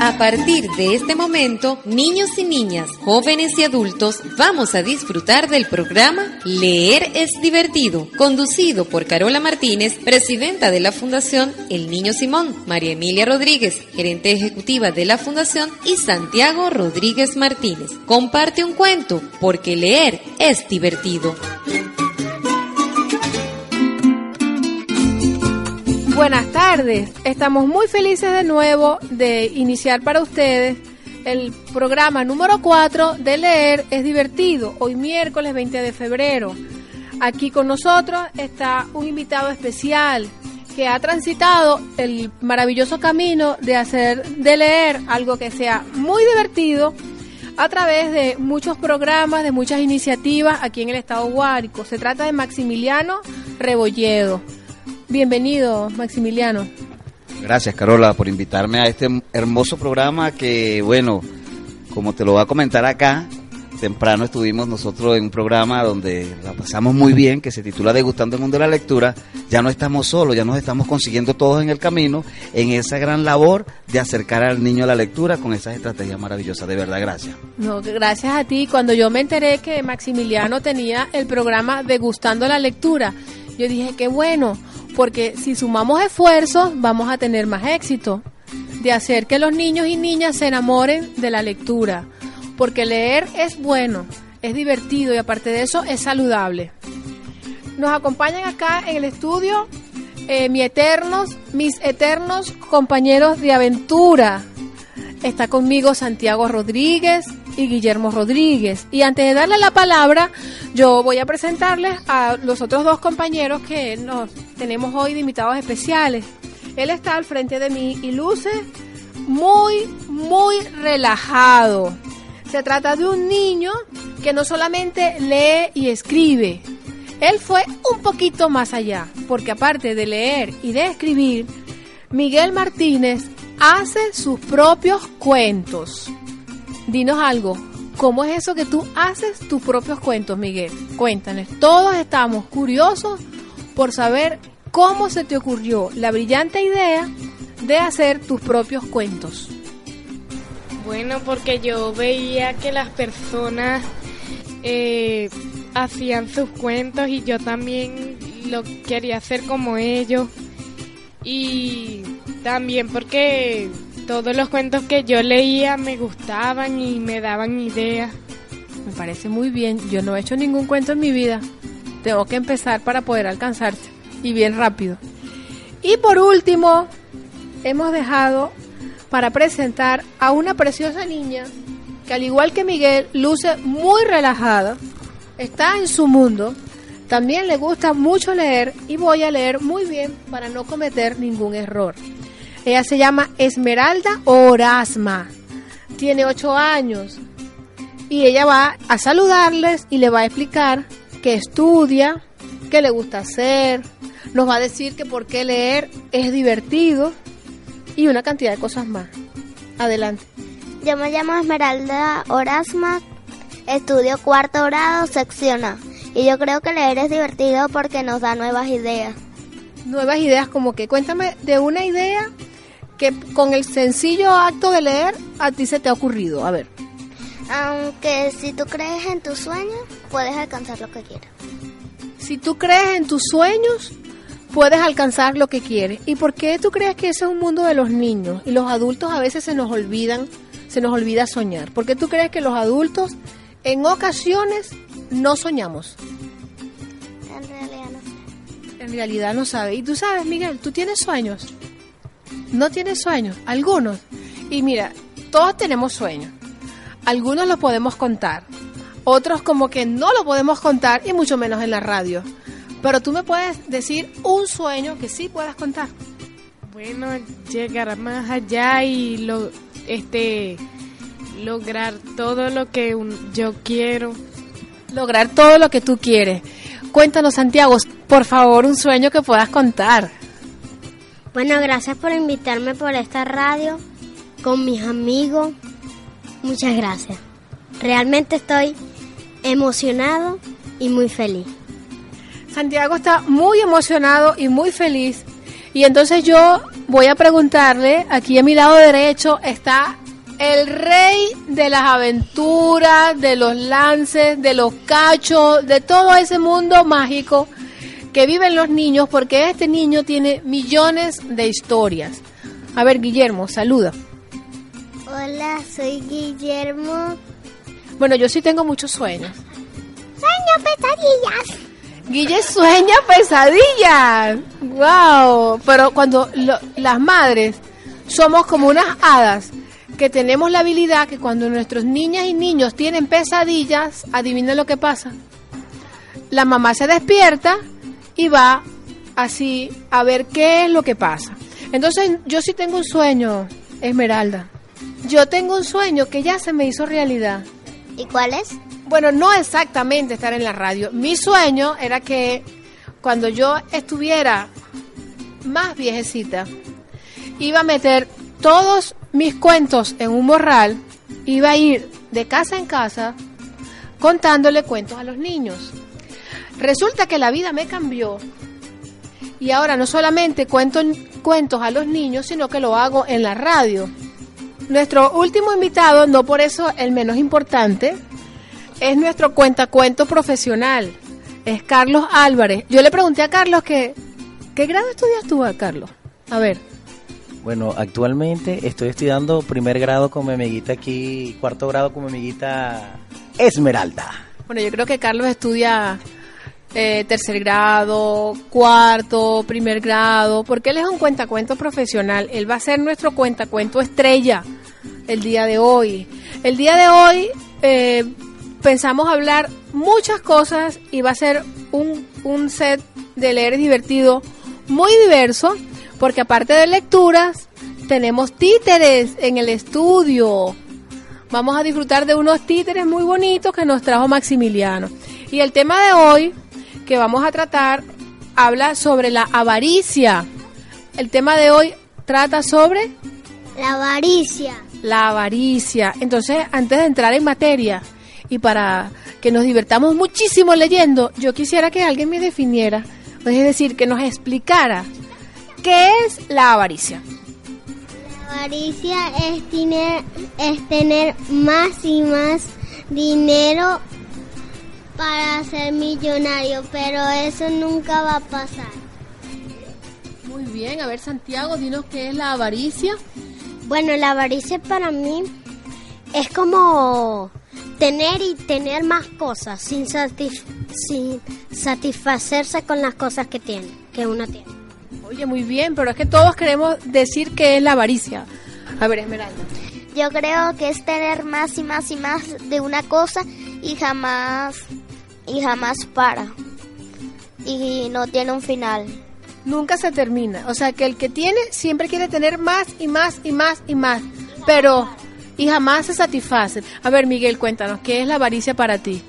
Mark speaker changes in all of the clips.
Speaker 1: A partir de este momento, niños y niñas, jóvenes y adultos, vamos a disfrutar del programa Leer es divertido, conducido por Carola Martínez, presidenta de la Fundación El Niño Simón, María Emilia Rodríguez, gerente ejecutiva de la Fundación, y Santiago Rodríguez Martínez. Comparte un cuento, porque leer es divertido.
Speaker 2: Buenas tardes, estamos muy felices de nuevo de iniciar para ustedes el programa número 4 de Leer es divertido, hoy miércoles 20 de febrero. Aquí con nosotros está un invitado especial que ha transitado el maravilloso camino de hacer de leer algo que sea muy divertido a través de muchos programas, de muchas iniciativas aquí en el estado Guárico. Se trata de Maximiliano Rebolledo. Bienvenido, Maximiliano.
Speaker 3: Gracias, Carola, por invitarme a este hermoso programa que, bueno, como te lo voy a comentar acá, temprano estuvimos nosotros en un programa donde la pasamos muy bien, que se titula Degustando el Mundo de la Lectura. Ya no estamos solos, ya nos estamos consiguiendo todos en el camino en esa gran labor de acercar al niño a la lectura con esas estrategias maravillosas. De verdad, gracias.
Speaker 2: No, gracias a ti. Cuando yo me enteré que Maximiliano tenía el programa Degustando la Lectura, yo dije, qué bueno porque si sumamos esfuerzos vamos a tener más éxito de hacer que los niños y niñas se enamoren de la lectura, porque leer es bueno, es divertido y aparte de eso es saludable. Nos acompañan acá en el estudio eh, mis eternos compañeros de aventura. Está conmigo Santiago Rodríguez, y Guillermo Rodríguez. Y antes de darle la palabra, yo voy a presentarles a los otros dos compañeros que nos tenemos hoy de invitados especiales. Él está al frente de mí y luce muy, muy relajado. Se trata de un niño que no solamente lee y escribe, él fue un poquito más allá, porque aparte de leer y de escribir, Miguel Martínez hace sus propios cuentos. Dinos algo, ¿cómo es eso que tú haces tus propios cuentos, Miguel? Cuéntanos, todos estamos curiosos por saber cómo se te ocurrió la brillante idea de hacer tus propios cuentos.
Speaker 4: Bueno, porque yo veía que las personas eh, hacían sus cuentos y yo también lo quería hacer como ellos. Y también porque todos los cuentos que yo leía me gustaban y me daban ideas.
Speaker 2: Me parece muy bien. Yo no he hecho ningún cuento en mi vida. Tengo que empezar para poder alcanzarte. Y bien rápido. Y por último, hemos dejado para presentar a una preciosa niña que al igual que Miguel luce muy relajada, está en su mundo, también le gusta mucho leer y voy a leer muy bien para no cometer ningún error. Ella se llama Esmeralda Orasma. Tiene ocho años. Y ella va a saludarles y le va a explicar que estudia, qué le gusta hacer, nos va a decir que por qué leer es divertido y una cantidad de cosas más. Adelante.
Speaker 5: Yo me llamo Esmeralda Orasma, estudio cuarto grado, sección A. Y yo creo que leer es divertido porque nos da nuevas ideas.
Speaker 2: Nuevas ideas como que cuéntame de una idea que con el sencillo acto de leer a ti se te ha ocurrido? A ver.
Speaker 5: Aunque si tú crees en tus sueños, puedes alcanzar lo que quieras.
Speaker 2: Si tú crees en tus sueños, puedes alcanzar lo que quieres. ¿Y por qué tú crees que ese es un mundo de los niños? Y los adultos a veces se nos olvidan, se nos olvida soñar. ¿Por qué tú crees que los adultos en ocasiones no soñamos?
Speaker 5: En realidad no sé.
Speaker 2: En realidad no sabes. ¿Y tú sabes, Miguel? ¿Tú tienes sueños? ¿No tienes sueños? Algunos. Y mira, todos tenemos sueños. Algunos los podemos contar. Otros como que no lo podemos contar y mucho menos en la radio. Pero tú me puedes decir un sueño que sí puedas contar.
Speaker 4: Bueno, llegar más allá y lo, este, lograr todo lo que yo quiero.
Speaker 2: Lograr todo lo que tú quieres. Cuéntanos, Santiago, por favor, un sueño que puedas contar.
Speaker 5: Bueno, gracias por invitarme por esta radio con mis amigos. Muchas gracias. Realmente estoy emocionado y muy feliz.
Speaker 2: Santiago está muy emocionado y muy feliz. Y entonces yo voy a preguntarle, aquí a mi lado derecho está el rey de las aventuras, de los lances, de los cachos, de todo ese mundo mágico que viven los niños, porque este niño tiene millones de historias. A ver, Guillermo, saluda.
Speaker 5: Hola, soy Guillermo.
Speaker 2: Bueno, yo sí tengo muchos sueños.
Speaker 5: Sueño pesadillas.
Speaker 2: Guille sueña pesadillas. Wow. Pero cuando lo- las madres somos como unas hadas que tenemos la habilidad que cuando nuestros niñas y niños tienen pesadillas, adivina lo que pasa. La mamá se despierta y va así a ver qué es lo que pasa. Entonces, yo sí tengo un sueño, Esmeralda. Yo tengo un sueño que ya se me hizo realidad.
Speaker 5: ¿Y cuál es?
Speaker 2: Bueno, no exactamente estar en la radio. Mi sueño era que cuando yo estuviera más viejecita, iba a meter todos mis cuentos en un morral, iba a ir de casa en casa contándole cuentos a los niños. Resulta que la vida me cambió y ahora no solamente cuento cuentos a los niños, sino que lo hago en la radio. Nuestro último invitado, no por eso el menos importante, es nuestro cuentacuento profesional. Es Carlos Álvarez. Yo le pregunté a Carlos que, ¿qué grado estudias tú, Carlos? A ver.
Speaker 6: Bueno, actualmente estoy estudiando primer grado con mi amiguita aquí, cuarto grado con mi amiguita Esmeralda.
Speaker 2: Bueno, yo creo que Carlos estudia eh, tercer grado, cuarto, primer grado, porque él es un cuentacuento profesional. Él va a ser nuestro cuentacuento estrella el día de hoy. El día de hoy eh, pensamos hablar muchas cosas y va a ser un, un set de leer divertido muy diverso, porque aparte de lecturas, tenemos títeres en el estudio. Vamos a disfrutar de unos títeres muy bonitos que nos trajo Maximiliano. Y el tema de hoy que vamos a tratar habla sobre la avaricia. El tema de hoy trata sobre
Speaker 5: La avaricia.
Speaker 2: la avaricia. Entonces, antes de entrar en materia y para que nos divertamos muchísimo leyendo, yo quisiera que alguien me definiera, es decir, que nos explicara qué es la avaricia.
Speaker 5: La avaricia es tener, es tener más y más dinero para ser millonario, pero eso nunca va a pasar.
Speaker 2: Muy bien, a ver Santiago, dinos qué es la avaricia.
Speaker 5: Bueno, la avaricia para mí es como tener y tener más cosas sin, satisf- sin satisfacerse con las cosas que tiene, que uno tiene.
Speaker 2: Oye, muy bien, pero es que todos queremos decir qué es la avaricia. A ver, Esmeralda.
Speaker 7: Yo creo que es tener más y más y más de una cosa y jamás y jamás para. Y no tiene un final.
Speaker 2: Nunca se termina. O sea, que el que tiene siempre quiere tener más y más y más y más. Pero, y jamás se satisface. A ver, Miguel, cuéntanos, ¿qué es la avaricia para ti?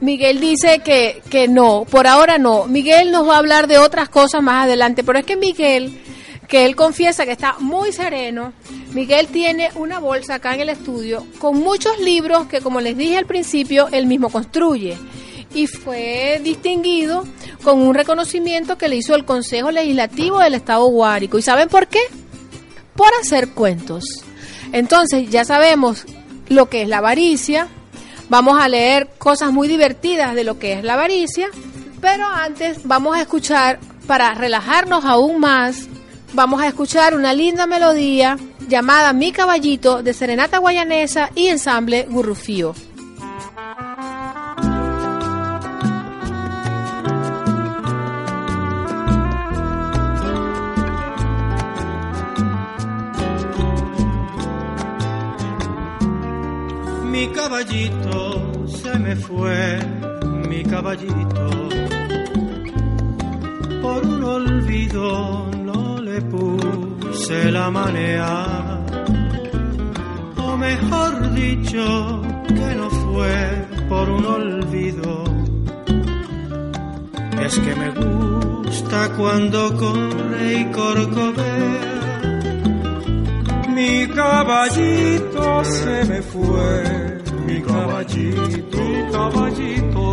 Speaker 2: Miguel dice que, que no, por ahora no. Miguel nos va a hablar de otras cosas más adelante, pero es que Miguel, que él confiesa que está muy sereno, Miguel tiene una bolsa acá en el estudio con muchos libros que, como les dije al principio, él mismo construye. Y fue distinguido con un reconocimiento que le hizo el Consejo Legislativo del Estado Guárico. ¿Y saben por qué? Por hacer cuentos. Entonces, ya sabemos lo que es la avaricia, Vamos a leer cosas muy divertidas de lo que es la avaricia, pero antes vamos a escuchar, para relajarnos aún más, vamos a escuchar una linda melodía llamada Mi Caballito de Serenata Guayanesa y Ensamble Gurrufío.
Speaker 8: Mi caballito se me fue, mi caballito. Por un olvido no le puse la manea. O mejor dicho, que no fue por un olvido. Es que me gusta cuando corre y corcovea. Mi caballito se me fue, mi caballito, mi caballito,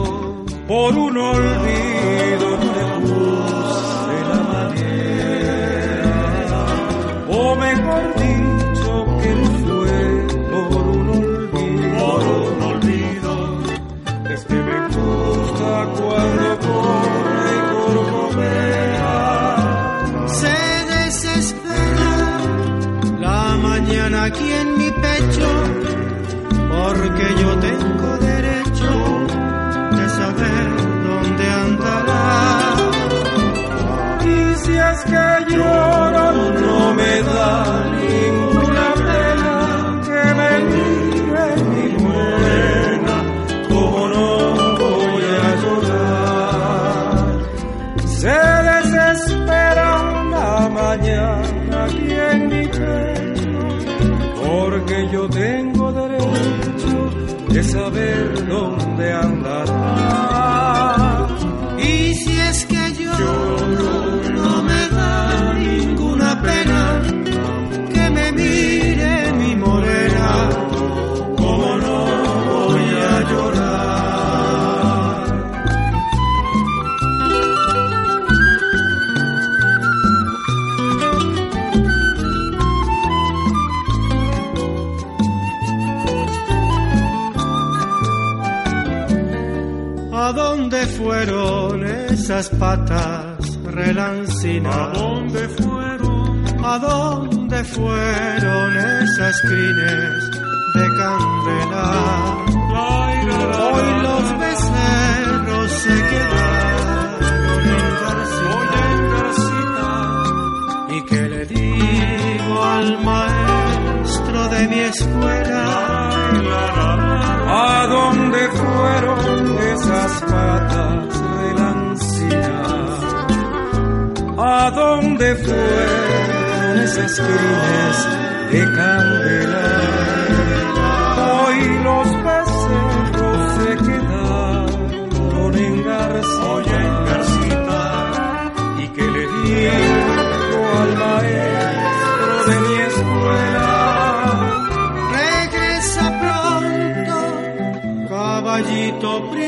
Speaker 8: por un olvido no le puse la manera. por dicho que fue por un olvido. Por un olvido. Es que me gusta cuando corre corcovea. Se desespera la mañana aquí en mi pecho, porque yo tengo derecho de saber dónde andará. Y si es que lloro, no me da ninguna pena que me mire mi morena, como no voy a llorar. Se desespera la mañana aquí en mi pecho, porque yo tengo de saber dónde andará. Fueron esas patas relancinas? ¿A dónde fueron? ¿A dónde fueron esas crines de candela? Hoy los becerros se quedaron en Garcita. ¿Y qué le digo al maestro de mi escuela? ¿A dónde fueron esas patas de la? ¿A dónde fueron esas crines de candela?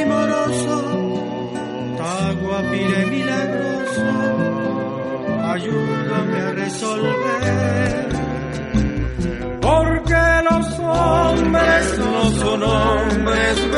Speaker 8: Primoroso, taguapire milagroso, ayúdame a resolver. Porque los hombres no son hombres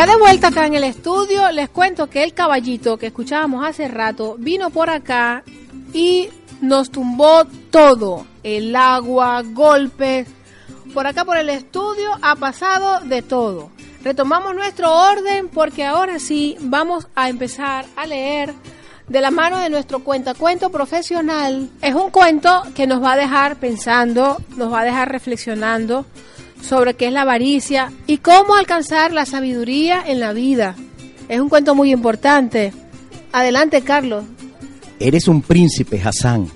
Speaker 2: Ya de vuelta acá en el estudio, les cuento que el caballito que escuchábamos hace rato vino por acá y nos tumbó todo. El agua, golpes. Por acá por el estudio ha pasado de todo. Retomamos nuestro orden porque ahora sí vamos a empezar a leer de la mano de nuestro cuentacuento profesional. Es un cuento que nos va a dejar pensando, nos va a dejar reflexionando sobre qué es la avaricia y cómo alcanzar la sabiduría en la vida. Es un cuento muy importante. Adelante, Carlos.
Speaker 6: Eres un príncipe, Hassan.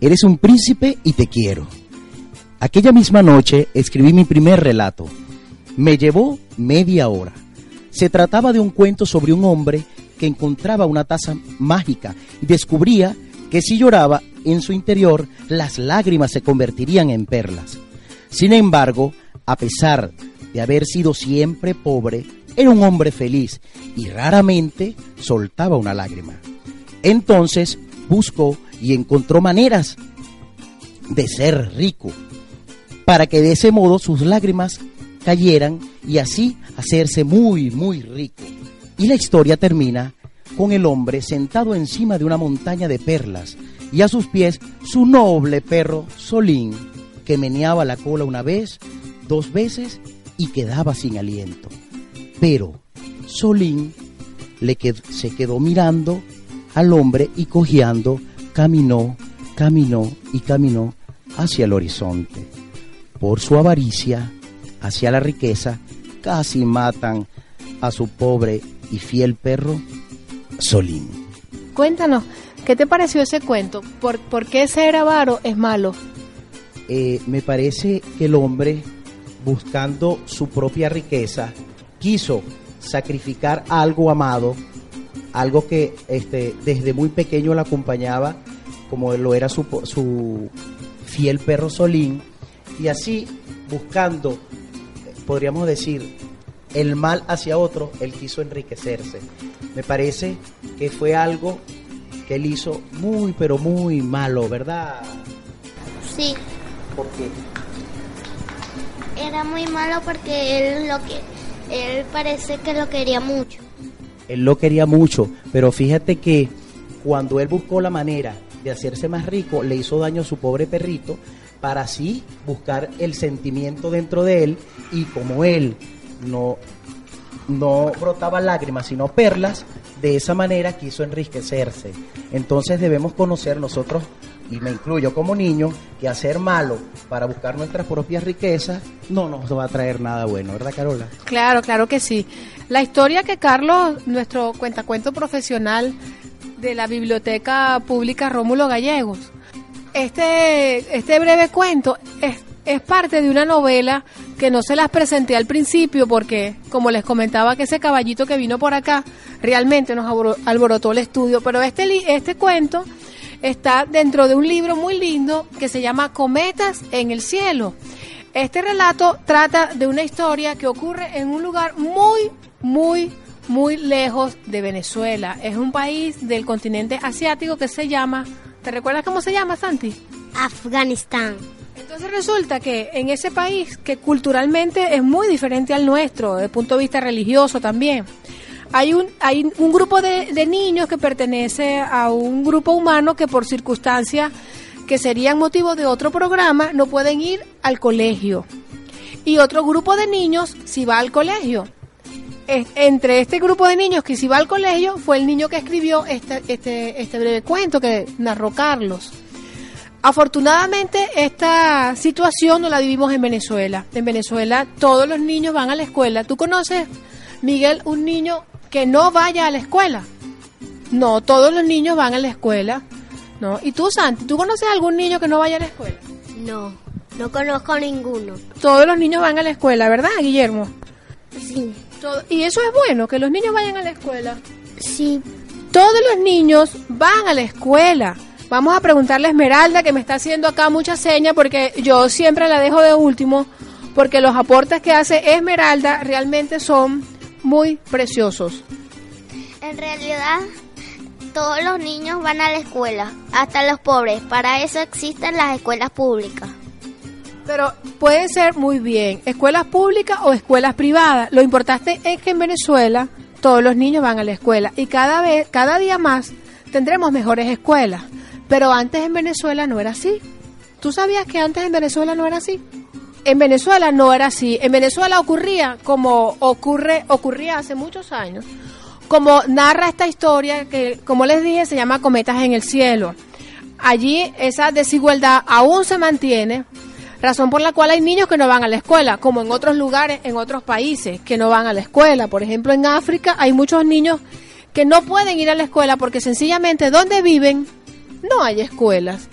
Speaker 6: Eres un príncipe y te quiero. Aquella misma noche escribí mi primer relato. Me llevó media hora. Se trataba de un cuento sobre un hombre que encontraba una taza mágica y descubría que si lloraba en su interior, las lágrimas se convertirían en perlas. Sin embargo, a pesar de haber sido siempre pobre, era un hombre feliz y raramente soltaba una lágrima. Entonces buscó y encontró maneras de ser rico, para que de ese modo sus lágrimas cayeran y así hacerse muy, muy rico. Y la historia termina con el hombre sentado encima de una montaña de perlas y a sus pies su noble perro Solín, que meneaba la cola una vez, dos veces y quedaba sin aliento. Pero Solín le qued- se quedó mirando al hombre y cojeando, caminó, caminó y caminó hacia el horizonte. por su avaricia hacia la riqueza, casi matan a su pobre y fiel perro, Solín.
Speaker 2: Cuéntanos, ¿qué te pareció ese cuento? ¿Por, por qué ser avaro es malo?
Speaker 6: Eh, me parece que el hombre, buscando su propia riqueza, quiso sacrificar algo amado, algo que este, desde muy pequeño lo acompañaba, como lo era su, su fiel perro Solín, y así buscando, podríamos decir, el mal hacia otro, él quiso enriquecerse. Me parece que fue algo que él hizo muy, pero muy malo, ¿verdad?
Speaker 7: Sí,
Speaker 6: ¿Por qué?
Speaker 7: Era muy malo porque él lo que él parece que lo quería mucho.
Speaker 6: Él lo quería mucho, pero fíjate que cuando él buscó la manera de hacerse más rico, le hizo daño a su pobre perrito para así buscar el sentimiento dentro de él y como él no, no brotaba lágrimas sino perlas, de esa manera quiso enriquecerse. Entonces debemos conocer nosotros, y me incluyo como niño, que hacer malo para buscar nuestras propias riquezas no nos va a traer nada bueno, ¿verdad Carola?
Speaker 2: Claro, claro que sí. La historia que Carlos, nuestro cuentacuento profesional de la Biblioteca Pública Rómulo Gallegos, este, este breve cuento es, es parte de una novela que no se las presenté al principio porque, como les comentaba, que ese caballito que vino por acá realmente nos alboro- alborotó el estudio, pero este, este cuento está dentro de un libro muy lindo que se llama Cometas en el cielo. Este relato trata de una historia que ocurre en un lugar muy, muy, muy lejos de Venezuela. Es un país del continente asiático que se llama, ¿te recuerdas cómo se llama, Santi?
Speaker 5: Afganistán.
Speaker 2: Entonces resulta que en ese país, que culturalmente es muy diferente al nuestro, desde el punto de vista religioso también, hay un, hay un grupo de, de niños que pertenece a un grupo humano que por circunstancias que serían motivo de otro programa no pueden ir al colegio. Y otro grupo de niños si va al colegio. Es- entre este grupo de niños que si va al colegio fue el niño que escribió este, este, este breve cuento que narró Carlos. Afortunadamente esta situación no la vivimos en Venezuela. En Venezuela todos los niños van a la escuela. ¿Tú conoces, Miguel, un niño que no vaya a la escuela? No, todos los niños van a la escuela. ¿no? ¿Y tú, Santi, tú conoces algún niño que no vaya a la escuela?
Speaker 5: No, no conozco ninguno.
Speaker 2: Todos los niños van a la escuela, ¿verdad, Guillermo?
Speaker 5: Sí,
Speaker 2: Todo- y eso es bueno, que los niños vayan a la escuela.
Speaker 5: sí,
Speaker 2: Todos los niños van a la escuela. Vamos a preguntarle a Esmeralda, que me está haciendo acá mucha seña, porque yo siempre la dejo de último, porque los aportes que hace Esmeralda realmente son muy preciosos.
Speaker 7: En realidad, todos los niños van a la escuela, hasta los pobres. Para eso existen las escuelas públicas.
Speaker 2: Pero pueden ser muy bien escuelas públicas o escuelas privadas. Lo importante es que en Venezuela todos los niños van a la escuela y cada vez, cada día más tendremos mejores escuelas. Pero antes en Venezuela no era así. ¿Tú sabías que antes en Venezuela no era así? En Venezuela no era así. En Venezuela ocurría como ocurre ocurría hace muchos años. Como narra esta historia que como les dije se llama Cometas en el cielo. Allí esa desigualdad aún se mantiene razón por la cual hay niños que no van a la escuela, como en otros lugares, en otros países, que no van a la escuela. Por ejemplo, en África hay muchos niños que no pueden ir a la escuela porque sencillamente donde viven no hay escuelas.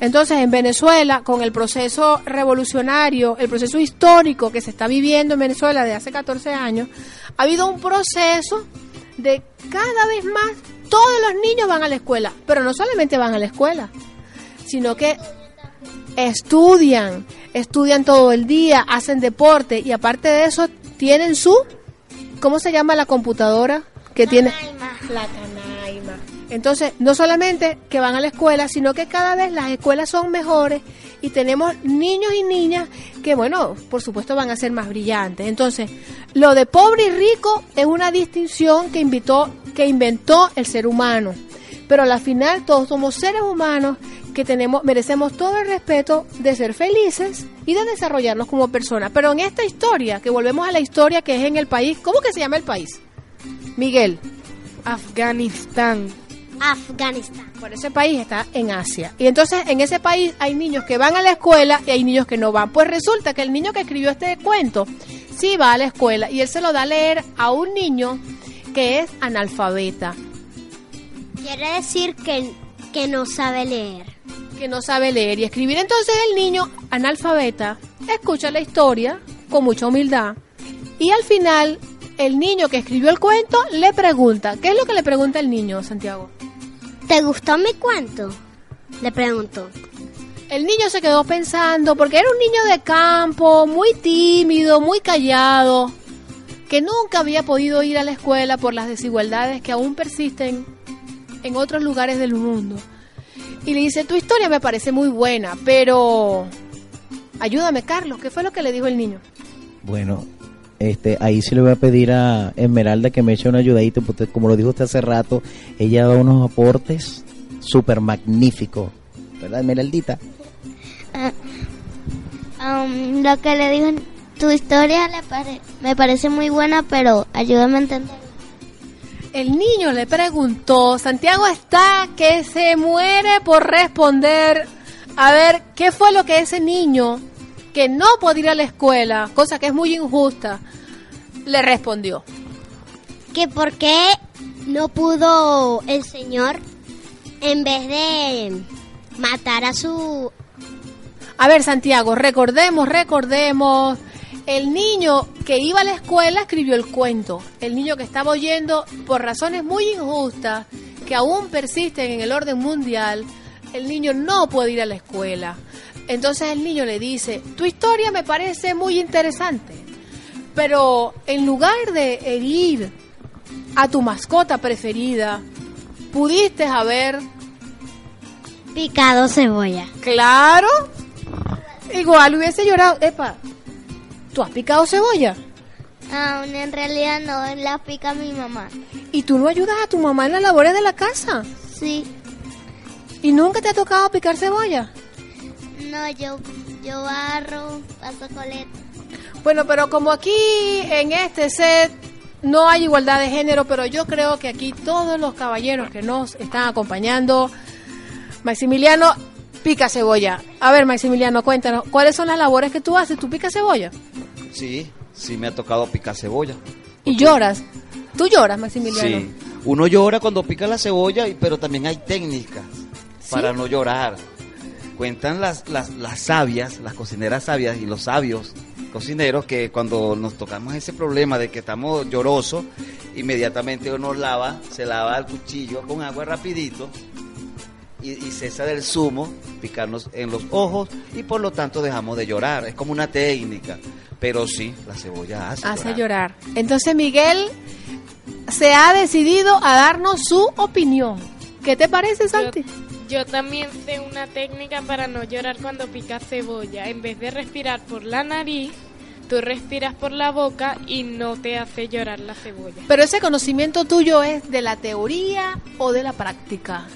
Speaker 2: Entonces, en Venezuela, con el proceso revolucionario, el proceso histórico que se está viviendo en Venezuela de hace 14 años, ha habido un proceso de cada vez más todos los niños van a la escuela, pero no solamente van a la escuela, sino que estudian, estudian todo el día, hacen deporte y aparte de eso tienen su, ¿cómo se llama la computadora? Que tiene la canaima. Entonces, no solamente que van a la escuela, sino que cada vez las escuelas son mejores y tenemos niños y niñas que, bueno, por supuesto van a ser más brillantes. Entonces, lo de pobre y rico es una distinción que invitó, que inventó el ser humano. Pero al final todos somos seres humanos que tenemos, merecemos todo el respeto de ser felices y de desarrollarnos como personas. Pero en esta historia, que volvemos a la historia que es en el país, ¿cómo que se llama el país? Miguel.
Speaker 4: Afganistán.
Speaker 5: Afganistán.
Speaker 2: Por ese país está en Asia. Y entonces en ese país hay niños que van a la escuela y hay niños que no van. Pues resulta que el niño que escribió este cuento sí va a la escuela y él se lo da a leer a un niño que es analfabeta,
Speaker 5: Quiere decir que, que no sabe leer.
Speaker 2: que no sabe leer y escribir. Entonces el niño analfabeta escucha la historia con mucha humildad y al final el niño que escribió el cuento le pregunta, ¿qué es lo que le pregunta el niño, Santiago?
Speaker 5: ¿Te gustó mi cuento? Le preguntó.
Speaker 2: El niño se quedó pensando porque era un niño de campo, muy tímido, muy callado, que nunca había podido ir a la escuela por las desigualdades que aún persisten en otros lugares del mundo. Y le dice, tu historia me parece muy buena, pero ayúdame, Carlos, ¿qué fue lo que le dijo el niño?
Speaker 6: Bueno, este, ahí sí le voy a pedir a Esmeralda que me eche una ayudadita, porque como lo dijo usted hace rato, ella da unos aportes súper magníficos. ¿Verdad, Esmeraldita?
Speaker 7: Um, lo que le dijo, tu historia le pare- me parece muy buena, pero ayúdame a entender.
Speaker 2: El niño le preguntó, Santiago está que se muere por responder, a ver, ¿qué fue lo que ese niño que no podía ir a la escuela, cosa que es muy injusta, le respondió?
Speaker 5: Que por qué no pudo el señor, en vez de matar a su...
Speaker 2: A ver, Santiago, recordemos, recordemos. El niño que iba a la escuela escribió el cuento. El niño que estaba oyendo, por razones muy injustas, que aún persisten en el orden mundial, el niño no puede ir a la escuela. Entonces el niño le dice, tu historia me parece muy interesante, pero en lugar de herir a tu mascota preferida, pudiste haber
Speaker 5: Picado cebolla.
Speaker 2: Claro. Igual hubiese llorado. Epa, ¿tú has picado cebolla?
Speaker 7: Aún en realidad no, la pica mi mamá.
Speaker 2: ¿Y tú no ayudas a tu mamá en las labores de la casa?
Speaker 7: Sí,
Speaker 2: ¿Y nunca te ha tocado picar cebolla?
Speaker 7: No, yo, yo barro, paso coleta.
Speaker 2: Bueno, pero como aquí en este set no hay igualdad de género, pero yo creo que aquí todos los caballeros que nos están acompañando, Maximiliano pica cebolla. A ver, Maximiliano, cuéntanos, ¿cuáles son las labores que tú haces? ¿Tú picas cebolla?
Speaker 3: Sí, sí me ha tocado picar cebolla.
Speaker 2: ¿Y lloras? ¿Tú lloras, Maximiliano?
Speaker 3: Sí. Uno llora cuando pica la cebolla, y- pero también hay técnicas para no llorar. Cuentan las, las, las sabias, las cocineras sabias y los sabios cocineros que cuando nos tocamos ese problema de que estamos llorosos, inmediatamente uno lava, se lava el cuchillo con agua rapidito y, y cesa del zumo, picarnos en los ojos y por lo tanto dejamos de llorar. Es como una técnica, pero sí, la cebolla hace,
Speaker 2: hace llorar. Entonces Miguel se ha decidido a darnos su opinión. ¿Qué te parece, Santi?
Speaker 4: Yo también sé una técnica para no llorar cuando picas cebolla. En vez de respirar por la nariz, tú respiras por la boca y no te hace llorar la cebolla.
Speaker 2: Pero ese conocimiento tuyo es de la teoría o de la práctica.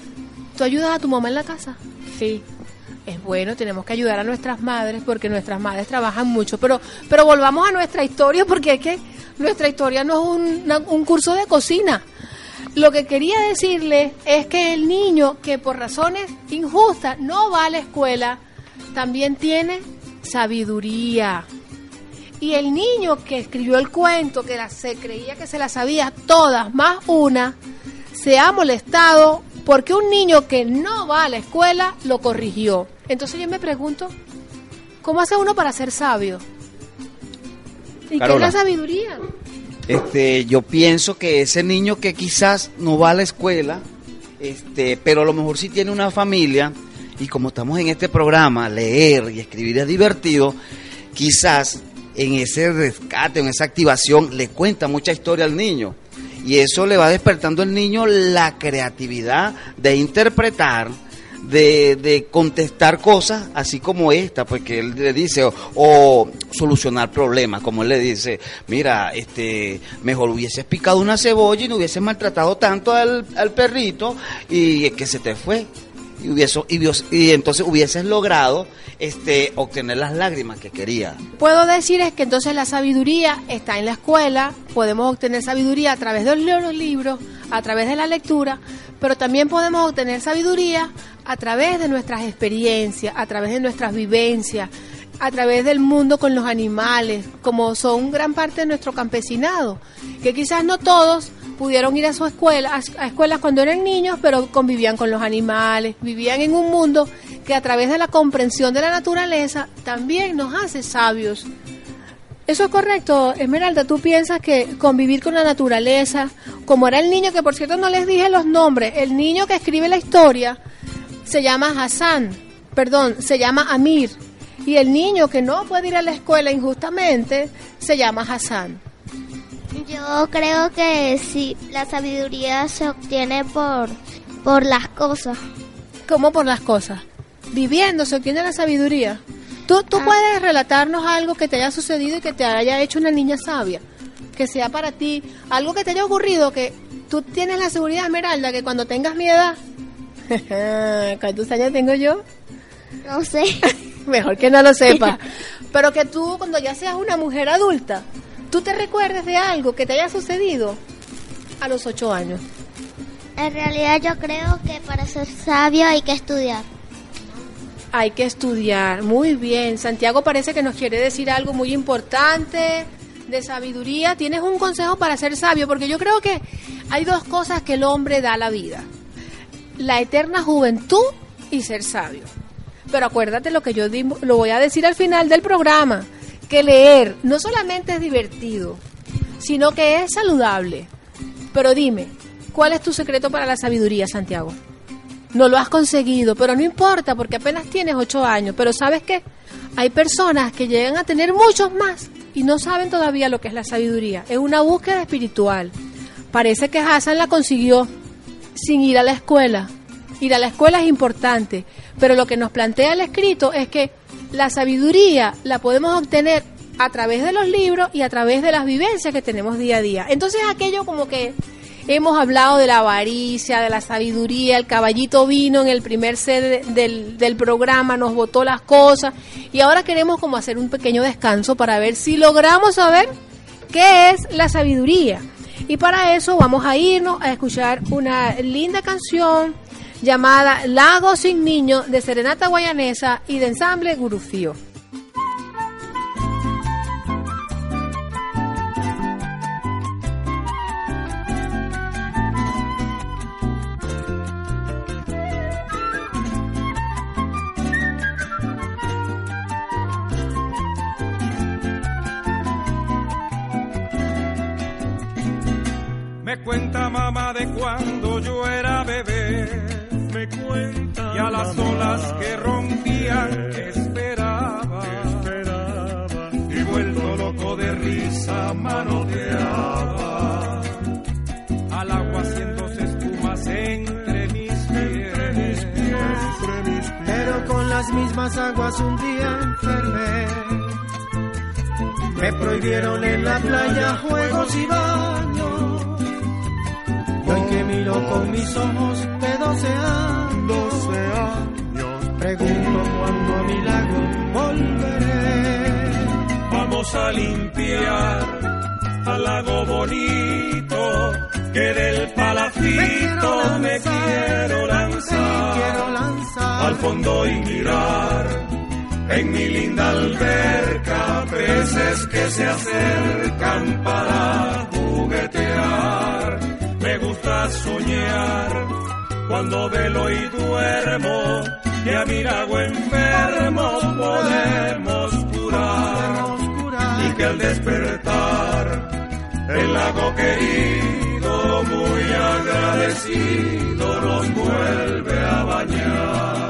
Speaker 2: ¿Tú ayudas a tu mamá en la casa?
Speaker 4: Sí.
Speaker 2: Es bueno, tenemos que ayudar a nuestras madres porque nuestras madres trabajan mucho. Pero, pero volvamos a nuestra historia porque es que nuestra historia no es un, un curso de cocina. Lo que quería decirle es que el niño que por razones injustas no va a la escuela también tiene sabiduría. Y el niño que escribió el cuento, que la- se creía que se la sabía todas más una, se ha molestado porque un niño que no va a la escuela lo corrigió. Entonces yo me pregunto, ¿cómo hace uno para ser sabio? ¿Y qué es la sabiduría?
Speaker 3: Este, yo pienso que ese niño que quizás no va a la escuela, este, pero a lo mejor sí tiene una familia y como estamos en este programa, leer y escribir es divertido, quizás en ese rescate, en esa activación, le cuenta mucha historia al niño. Y eso le va despertando al niño la creatividad de interpretar, de, contestar cosas así como esta, porque él le dice, o, solucionar problemas, como él le dice, mira, este, mejor hubieses picado una cebolla y no hubieses maltratado tanto al, al perrito y es que se te fue. Y, hubiese, y, y entonces hubieses logrado este, obtener las lágrimas que quería.
Speaker 2: Puedo decir es que entonces la sabiduría está en la escuela, podemos obtener sabiduría a través de los libros, a través de la lectura, pero también podemos obtener sabiduría a través de nuestras experiencias, a través de nuestras vivencias, a través del mundo con los animales, como son gran parte de nuestro campesinado, que quizás no todos pudieron ir a su escuela, a, escuelas cuando eran niños, pero convivían con los animales, vivían en un mundo que a través de la comprensión de la naturaleza también nos hace sabios. Eso es correcto, Esmeralda, tú piensas que convivir con la naturaleza, como era el niño que por cierto no les dije los nombres, el niño que escribe la historia se llama Hassan, perdón, se llama Amir, y el niño que no puede ir a la escuela injustamente se llama Hassan.
Speaker 7: Yo creo que sí, la sabiduría se obtiene por, por las cosas.
Speaker 2: ¿Cómo por las cosas? Viviendo se obtiene la sabiduría. ¿Tú, tú ah. puedes relatarnos algo que te haya sucedido y que te haya hecho una niña sabia? Que sea para ti algo que te haya ocurrido, que tú tienes la seguridad, Esmeralda, que cuando tengas mi edad... ¿Cuántos años tengo yo?
Speaker 7: No sé.
Speaker 2: Mejor que no lo sepa. Pero que tú, cuando ya seas una mujer adulta, ¿Tú te recuerdas de algo que te haya sucedido a los ocho años?
Speaker 7: En realidad yo creo que para ser sabio hay que estudiar.
Speaker 2: Hay que estudiar, muy bien. Santiago parece que nos quiere decir algo muy importante de sabiduría. ¿Tienes un consejo para ser sabio? Porque yo creo que hay dos cosas que el hombre da a la vida. La eterna juventud y ser sabio. Pero acuérdate lo que yo lo voy a decir al final del programa que leer no solamente es divertido, sino que es saludable. Pero dime, ¿cuál es tu secreto para la sabiduría, Santiago? No lo has conseguido, pero no importa porque apenas tienes ocho años. Pero ¿sabes qué? Hay personas que llegan a tener muchos más y no saben todavía lo que es la sabiduría. Es una búsqueda espiritual. Parece que Hassan la consiguió sin ir a la escuela. Ir a la escuela es importante, pero lo que nos plantea el escrito es que la sabiduría la podemos obtener a través de los libros y a través de las vivencias que tenemos día a día. Entonces aquello como que hemos hablado de la avaricia, de la sabiduría, el caballito vino en el primer set del, del, programa, nos botó las cosas y ahora queremos como hacer un pequeño descanso para ver si logramos saber qué es la sabiduría. Y para eso vamos a irnos a escuchar una linda canción llamada Lago sin Niño de Serenata Guayanesa y de ensamble Gurufío.
Speaker 8: Me cuenta mamá de cuando yo era bebé. Y a las olas que rompían esperaba, esperaba. Y vuelto loco de risa manoteaba. Al agua haciendo espumas entre mis pies,
Speaker 9: pero con las mismas aguas un día enfermé. Me prohibieron en la playa juegos y baños. Que miro con mis ojos de 12 años Pregunto cuándo a mi lago volveré.
Speaker 8: Vamos a limpiar al lago bonito que del palacito me quiero, lanzar, al fondo y mirar en mi linda alberca peces que se acercan para juguetear. Me gusta soñar cuando velo y duermo y a mi lago enfermo podemos curar y que al despertar el lago querido muy agradecido nos vuelve a bañar.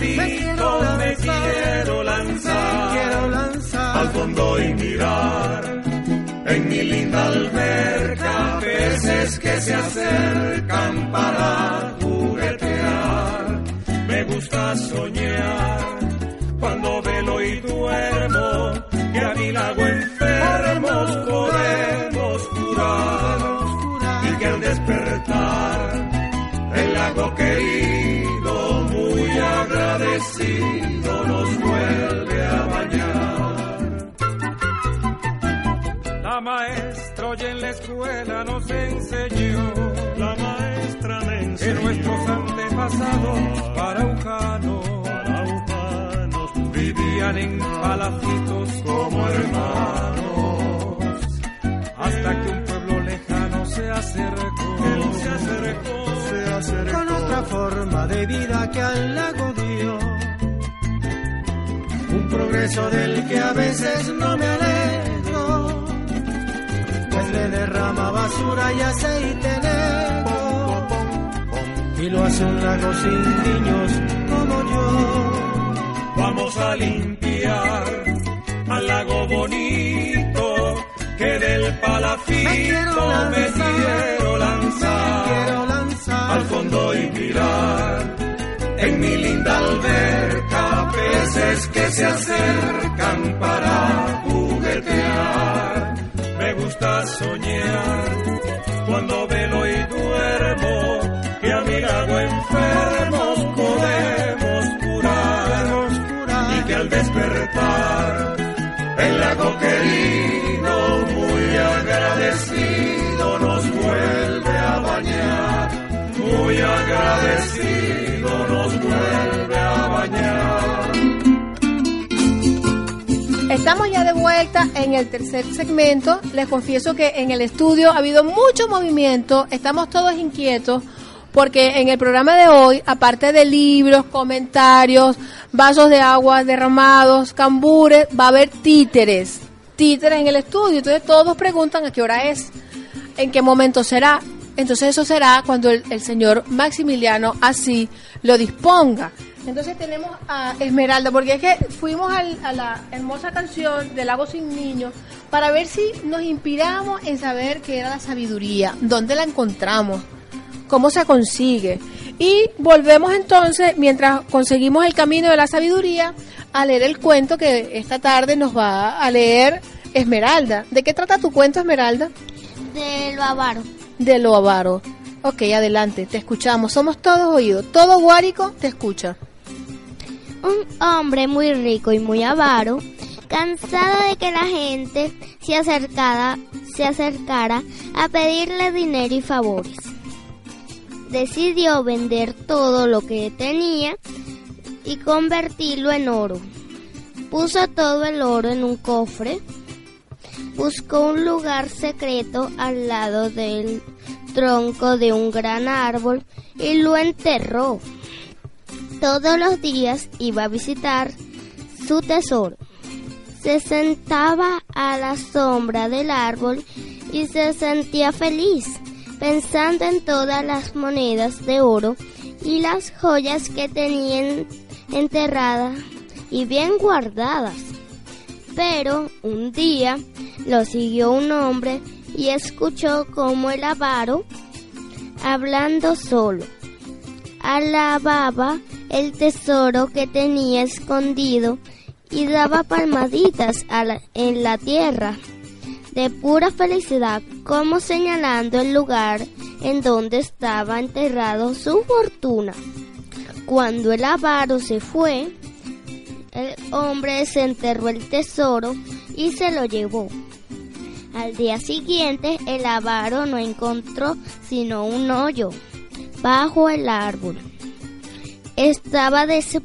Speaker 8: Me quiero lanzar, al fondo y mirar en mi linda alberca peces que se acercan para juguetear. Me gusta soñar cuando velo y duermo que a mi lago enfermos podemos curar y que al despertar el lago querido nos vuelve a bañar. La maestra hoy en la escuela nos enseñó, la maestra me enseñó. que nuestros antepasados paraujanos vivían en palacitos como hermanos, hasta que un pueblo lejano se acercó, se acercó, se acercó.
Speaker 9: Con otra forma de vida que al lago dio. Un progreso del que a veces no me alegro, pues le derrama basura y aceite negro, y lo hace un lago sin niños como yo.
Speaker 8: Vamos a limpiar al lago bonito que del palacito me quiero lanzar,
Speaker 9: quiero lanzar.
Speaker 8: al fondo y mirar en mi linda alberca peces que se acercan para juguetear. Me gusta soñar cuando velo y duermo que a mi lago enfermos podemos curar y que al despertar el lago querido muy agradecido nos vuelve a bañar, muy agradecido
Speaker 2: Estamos ya de vuelta en el tercer segmento. Les confieso que en el estudio ha habido mucho movimiento. Estamos todos inquietos porque en el programa de hoy, aparte de libros, comentarios, vasos de agua derramados, cambures, va a haber títeres. Títeres en el estudio. Entonces todos preguntan a qué hora es, en qué momento será. Entonces eso será cuando el, el señor Maximiliano así lo disponga. Entonces tenemos a Esmeralda, porque es que fuimos al- a la hermosa canción de Lago Sin Niños para ver si nos inspiramos en saber qué era la sabiduría, dónde la encontramos, cómo se consigue. Y volvemos entonces, mientras conseguimos el camino de la sabiduría, a leer el cuento que esta tarde nos va a leer Esmeralda. ¿De qué trata tu cuento, Esmeralda?
Speaker 7: De lo avaro.
Speaker 2: De lo avaro. Ok, adelante, te escuchamos. Somos todos oídos. Todo Guárico te escucha.
Speaker 7: Un hombre muy rico y muy avaro, cansado de que la gente se acercara, se acercara a pedirle dinero y favores. Decidió vender todo lo que tenía y convertirlo en oro. Puso todo el oro en un cofre, buscó un lugar secreto al lado del tronco de un gran árbol y lo enterró. Todos los días iba a visitar su tesoro. Se sentaba a la sombra del árbol y se sentía feliz, pensando en todas las monedas de oro y las joyas que tenían enterradas y bien guardadas. Pero un día lo siguió un hombre y escuchó como el avaro, hablando solo, alababa el tesoro que tenía escondido y daba palmaditas en la tierra de pura felicidad, como señalando el lugar en donde estaba enterrado su fortuna. Cuando el avaro se fue, el hombre desenterró el tesoro y se lo llevó. Al día siguiente, el avaro no encontró sino un hoyo bajo el árbol. Estaba des-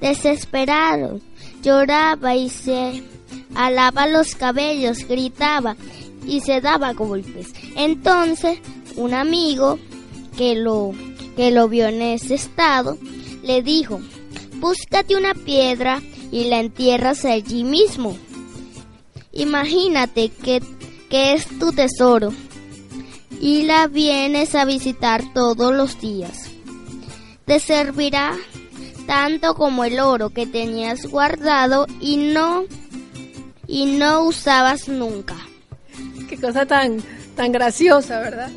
Speaker 7: desesperado, lloraba y se alaba los cabellos, gritaba y se daba golpes. Entonces, un amigo que lo, que lo vio en ese estado, le dijo, búscate una piedra y la entierras allí mismo. Imagínate que, que es tu tesoro. Y la vienes a visitar todos los días. Te servirá tanto como el oro que tenías guardado y no y no usabas nunca.
Speaker 2: Qué cosa tan tan graciosa, ¿verdad?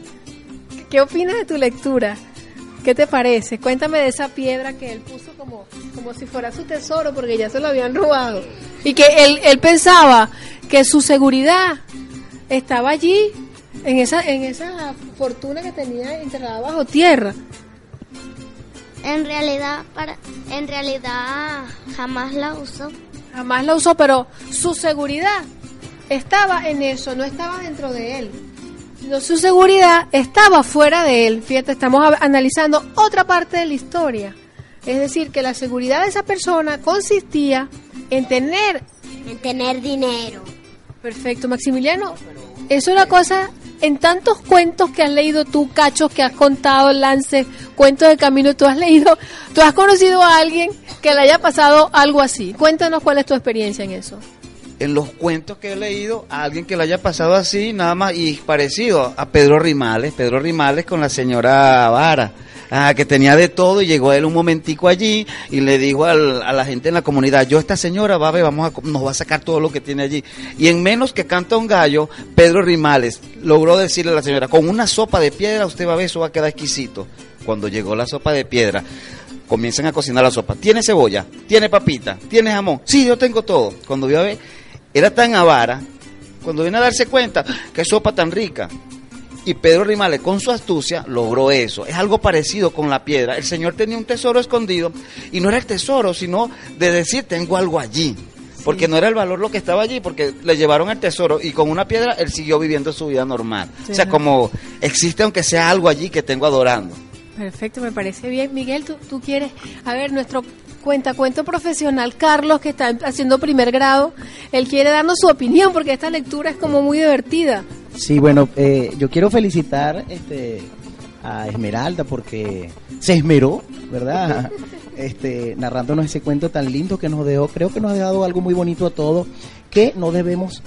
Speaker 2: ¿Qué opinas de tu lectura? ¿Qué te parece? Cuéntame de esa piedra que él puso como, como si fuera su tesoro porque ya se lo habían robado. Y que él, él pensaba que su seguridad estaba allí, en esa, en esa fortuna que tenía enterrada bajo tierra.
Speaker 7: En realidad, para, en realidad jamás la usó.
Speaker 2: Jamás la usó, pero su seguridad estaba en eso, no estaba dentro de él. No, su seguridad estaba fuera de él. Fíjate, estamos analizando otra parte de la historia. Es decir, que la seguridad de esa persona consistía en tener...
Speaker 5: En tener dinero.
Speaker 2: Perfecto, Maximiliano. Es una cosa en tantos cuentos que has leído tú, cachos que has contado, Lance, cuentos de camino, tú has leído, tú has conocido a alguien que le haya pasado algo así. Cuéntanos cuál es tu experiencia en eso.
Speaker 3: En los cuentos que he leído a alguien que le haya pasado así, nada más, y parecido a Pedro Rimales, Pedro Rimales con la señora Vara, ah, que tenía de todo y llegó él un momentico allí y le dijo a la gente en la comunidad, yo esta señora va a ver, vamos a, nos va a sacar todo lo que tiene allí. Y en menos que canta un gallo, Pedro Rimales logró decirle a la señora, con una sopa de piedra usted va a ver, eso va a quedar exquisito. Cuando llegó la sopa de piedra, comienzan a cocinar la sopa. ¿Tiene cebolla? ¿Tiene papita? ¿Tiene jamón? Sí, yo tengo todo. Cuando vio a ver, era tan avara, cuando viene a darse cuenta, qué sopa tan rica. Y Pedro Rimales, con su astucia, logró eso. Es algo parecido con la piedra. El Señor tenía un tesoro escondido y no era el tesoro, sino de decir, tengo algo allí. Porque no era el valor lo que estaba allí, porque le llevaron el tesoro y con una piedra él siguió viviendo su vida normal.
Speaker 2: Sí,
Speaker 3: o sea, como existe aunque sea algo allí que tengo adorando.
Speaker 2: Perfecto, me parece bien. Miguel, tú, tú quieres, a ver, nuestro cuentacuento profesional, Carlos, que está haciendo primer grado, él quiere darnos su opinión porque esta lectura es como muy divertida.
Speaker 6: Sí, bueno, eh, yo quiero felicitar este, a Esmeralda porque se esmeró, ¿verdad? Este, narrándonos ese cuento tan lindo que nos dejó. Creo que nos ha dejado algo muy bonito a todos, que no debemos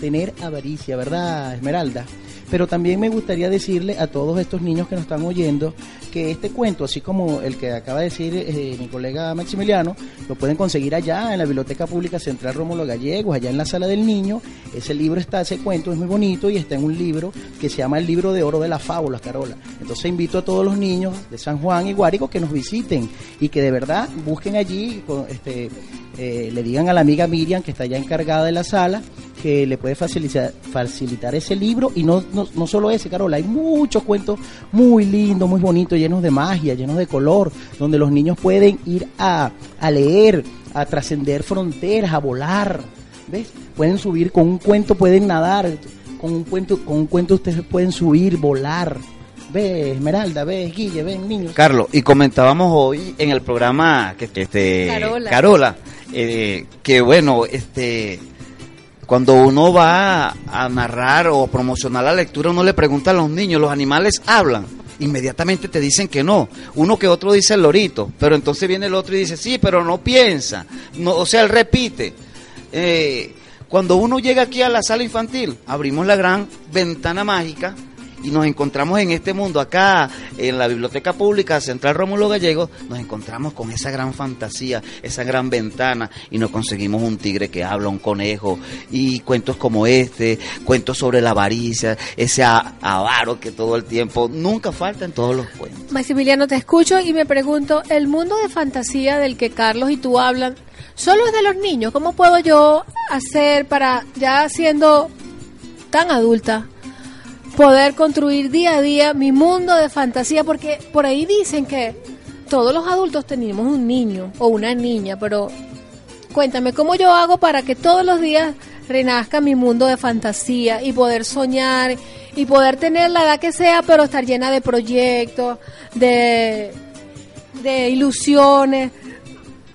Speaker 6: tener avaricia, ¿verdad, Esmeralda? Pero también me gustaría decirle a todos estos niños que nos están oyendo que este cuento, así como el que acaba de decir eh, mi colega Maximiliano, lo pueden conseguir allá en la Biblioteca Pública Central Rómulo Gallegos, allá en la Sala del Niño. Ese libro está, ese cuento es muy bonito y está en un libro que se llama El Libro de Oro de las Fábulas, Carola. Entonces invito a todos los niños de San Juan y Guárico que nos visiten y que de verdad busquen allí, este, eh, le digan a la amiga Miriam que está ya encargada de la sala que le puede facilitar, facilitar ese libro y no, no, no solo ese, Carola, hay muchos cuentos muy lindos, muy bonitos, llenos de magia, llenos de color, donde los niños pueden ir a, a leer, a trascender fronteras, a volar, ¿ves? Pueden subir con un cuento, pueden nadar, con un cuento, con un cuento ustedes pueden subir, volar. Ve, Esmeralda, ve, Guille, ven, niños.
Speaker 3: Carlos, y comentábamos hoy en el programa que que, este
Speaker 2: Carola.
Speaker 3: Carola, eh, que bueno, este cuando uno va a narrar o promocionar la lectura, uno le pregunta a los niños, ¿los animales hablan? Inmediatamente te dicen que no. Uno que otro dice el lorito, pero entonces viene el otro y dice, sí, pero no piensa. No, o sea, él repite. Eh, cuando uno llega aquí a la sala infantil, abrimos la gran ventana mágica y nos encontramos en este mundo acá en la biblioteca pública central Rómulo Gallegos nos encontramos con esa gran fantasía esa gran ventana y nos conseguimos un tigre que habla un conejo y cuentos como este cuentos sobre la avaricia ese avaro que todo el tiempo nunca falta en todos los cuentos
Speaker 2: Maximiliano, te escucho y me pregunto, el mundo de fantasía del que Carlos y tú hablan, ¿solo es de los niños? ¿Cómo puedo yo hacer para, ya siendo tan adulta, poder construir día a día mi mundo de fantasía? Porque por ahí dicen que todos los adultos tenemos un niño o una niña, pero cuéntame, ¿cómo yo hago para que todos los días renazca mi mundo de fantasía y poder soñar y poder tener la edad que sea, pero estar llena de proyectos, de, de ilusiones,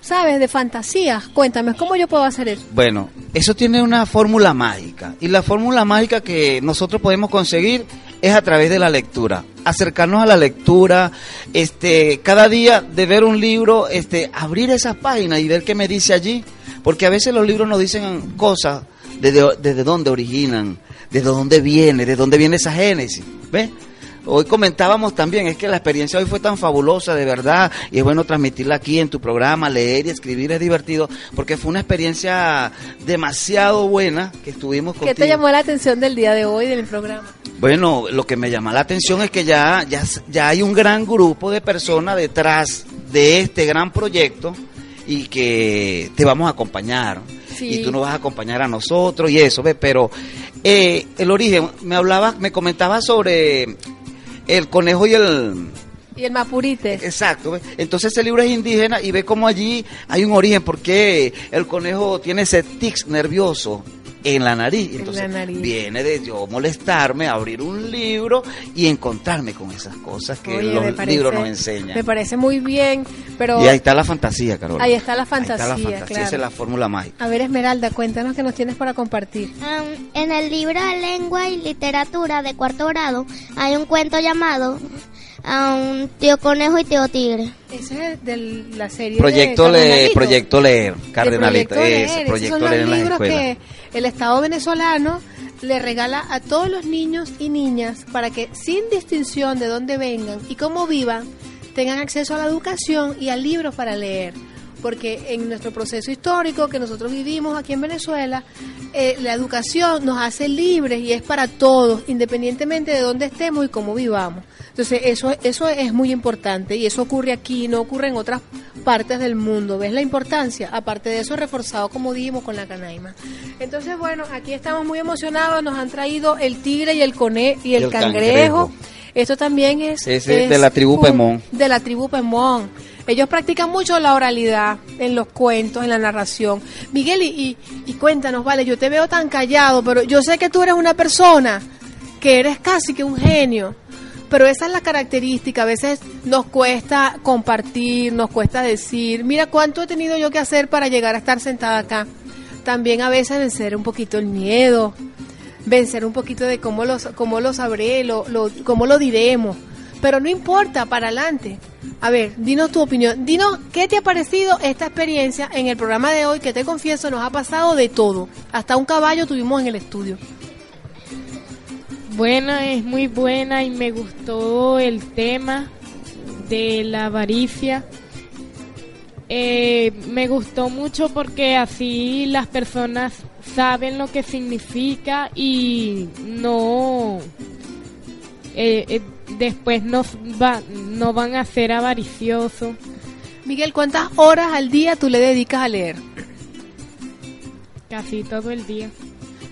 Speaker 2: ¿sabes? De fantasías. Cuéntame, ¿cómo yo puedo hacer eso?
Speaker 3: Bueno, eso tiene una fórmula mágica. Y la fórmula mágica que nosotros podemos conseguir es a través de la lectura. Acercarnos a la lectura, este, cada día de ver un libro, este, abrir esas páginas y ver qué me dice allí. Porque a veces los libros nos dicen cosas desde, desde dónde originan, desde dónde viene, de dónde viene esa génesis. ¿Ves? Hoy comentábamos también, es que la experiencia hoy fue tan fabulosa, de verdad, y es bueno transmitirla aquí en tu programa, leer y escribir es divertido, porque fue una experiencia demasiado buena que estuvimos contigo.
Speaker 2: ¿Qué te llamó la atención del día de hoy del programa?
Speaker 3: Bueno, lo que me llama la atención es que ya, ya, ya hay un gran grupo de personas detrás de este gran proyecto y que te vamos a acompañar. Y tú nos vas a acompañar a nosotros y eso, ¿ves? Pero eh, el origen, me hablaba, me comentaba sobre el conejo y el...
Speaker 2: Y el mapurite.
Speaker 3: Exacto. Entonces ese libro es indígena y ve cómo allí hay un origen, porque el conejo tiene ese tics nervioso en la nariz. Entonces viene de yo molestarme, abrir un libro y encontrarme con esas cosas que los libros nos enseñan.
Speaker 2: Me parece muy bien, pero...
Speaker 3: Y ahí está la fantasía, Carol.
Speaker 2: Ahí está la fantasía,
Speaker 3: Ahí está la fantasía, esa es la fórmula mágica.
Speaker 2: A ver, Esmeralda, cuéntanos qué nos tienes para compartir.
Speaker 7: Um, en el libro de lengua y literatura de cuarto grado hay un cuento llamado a un tío conejo y tío tigre.
Speaker 2: Ese es de la serie
Speaker 3: Proyecto,
Speaker 2: de
Speaker 3: leer, proyecto Leer, Cardenalito.
Speaker 2: Proyecto Proyecto son Leer los libros que el Estado venezolano le regala a todos los niños y niñas para que sin distinción de dónde vengan y cómo vivan, tengan acceso a la educación y a libros para leer porque en nuestro proceso histórico que nosotros vivimos aquí en Venezuela, eh, la educación nos hace libres y es para todos, independientemente de dónde estemos y cómo vivamos. Entonces, eso, eso es muy importante y eso ocurre aquí, no ocurre en otras partes del mundo. ¿Ves la importancia? Aparte de eso, reforzado, como dijimos, con la canaima. Entonces, bueno, aquí estamos muy emocionados. Nos han traído el tigre y el conejo y el, cangrejo. Esto también es,
Speaker 3: de la tribu Pemón.
Speaker 2: De la tribu Pemón. Ellos practican mucho la oralidad en los cuentos, en la narración. Miguel, y, y, cuéntanos, vale, yo te veo tan callado, pero yo sé que tú eres una persona que eres casi que un genio pero esa es la característica. A veces nos cuesta compartir, nos cuesta decir, mira cuánto he tenido yo que hacer para llegar a estar sentada acá. También a veces vencer un poquito el miedo, vencer un poquito de cómo lo, cómo lo sabré, lo, cómo lo diremos. Pero no importa, para adelante. A ver, dinos tu opinión. Dinos qué te ha parecido esta experiencia en el programa de hoy, que te confieso nos ha pasado de todo. Hasta un caballo tuvimos en el estudio.
Speaker 4: Buena, es muy buena y me gustó el tema de la avaricia. Eh, me gustó mucho porque así las personas saben lo que significa y no eh, eh, después no, va, no van a ser avariciosos.
Speaker 2: Miguel, ¿cuántas horas al día tú le dedicas a leer?
Speaker 4: Casi todo el día.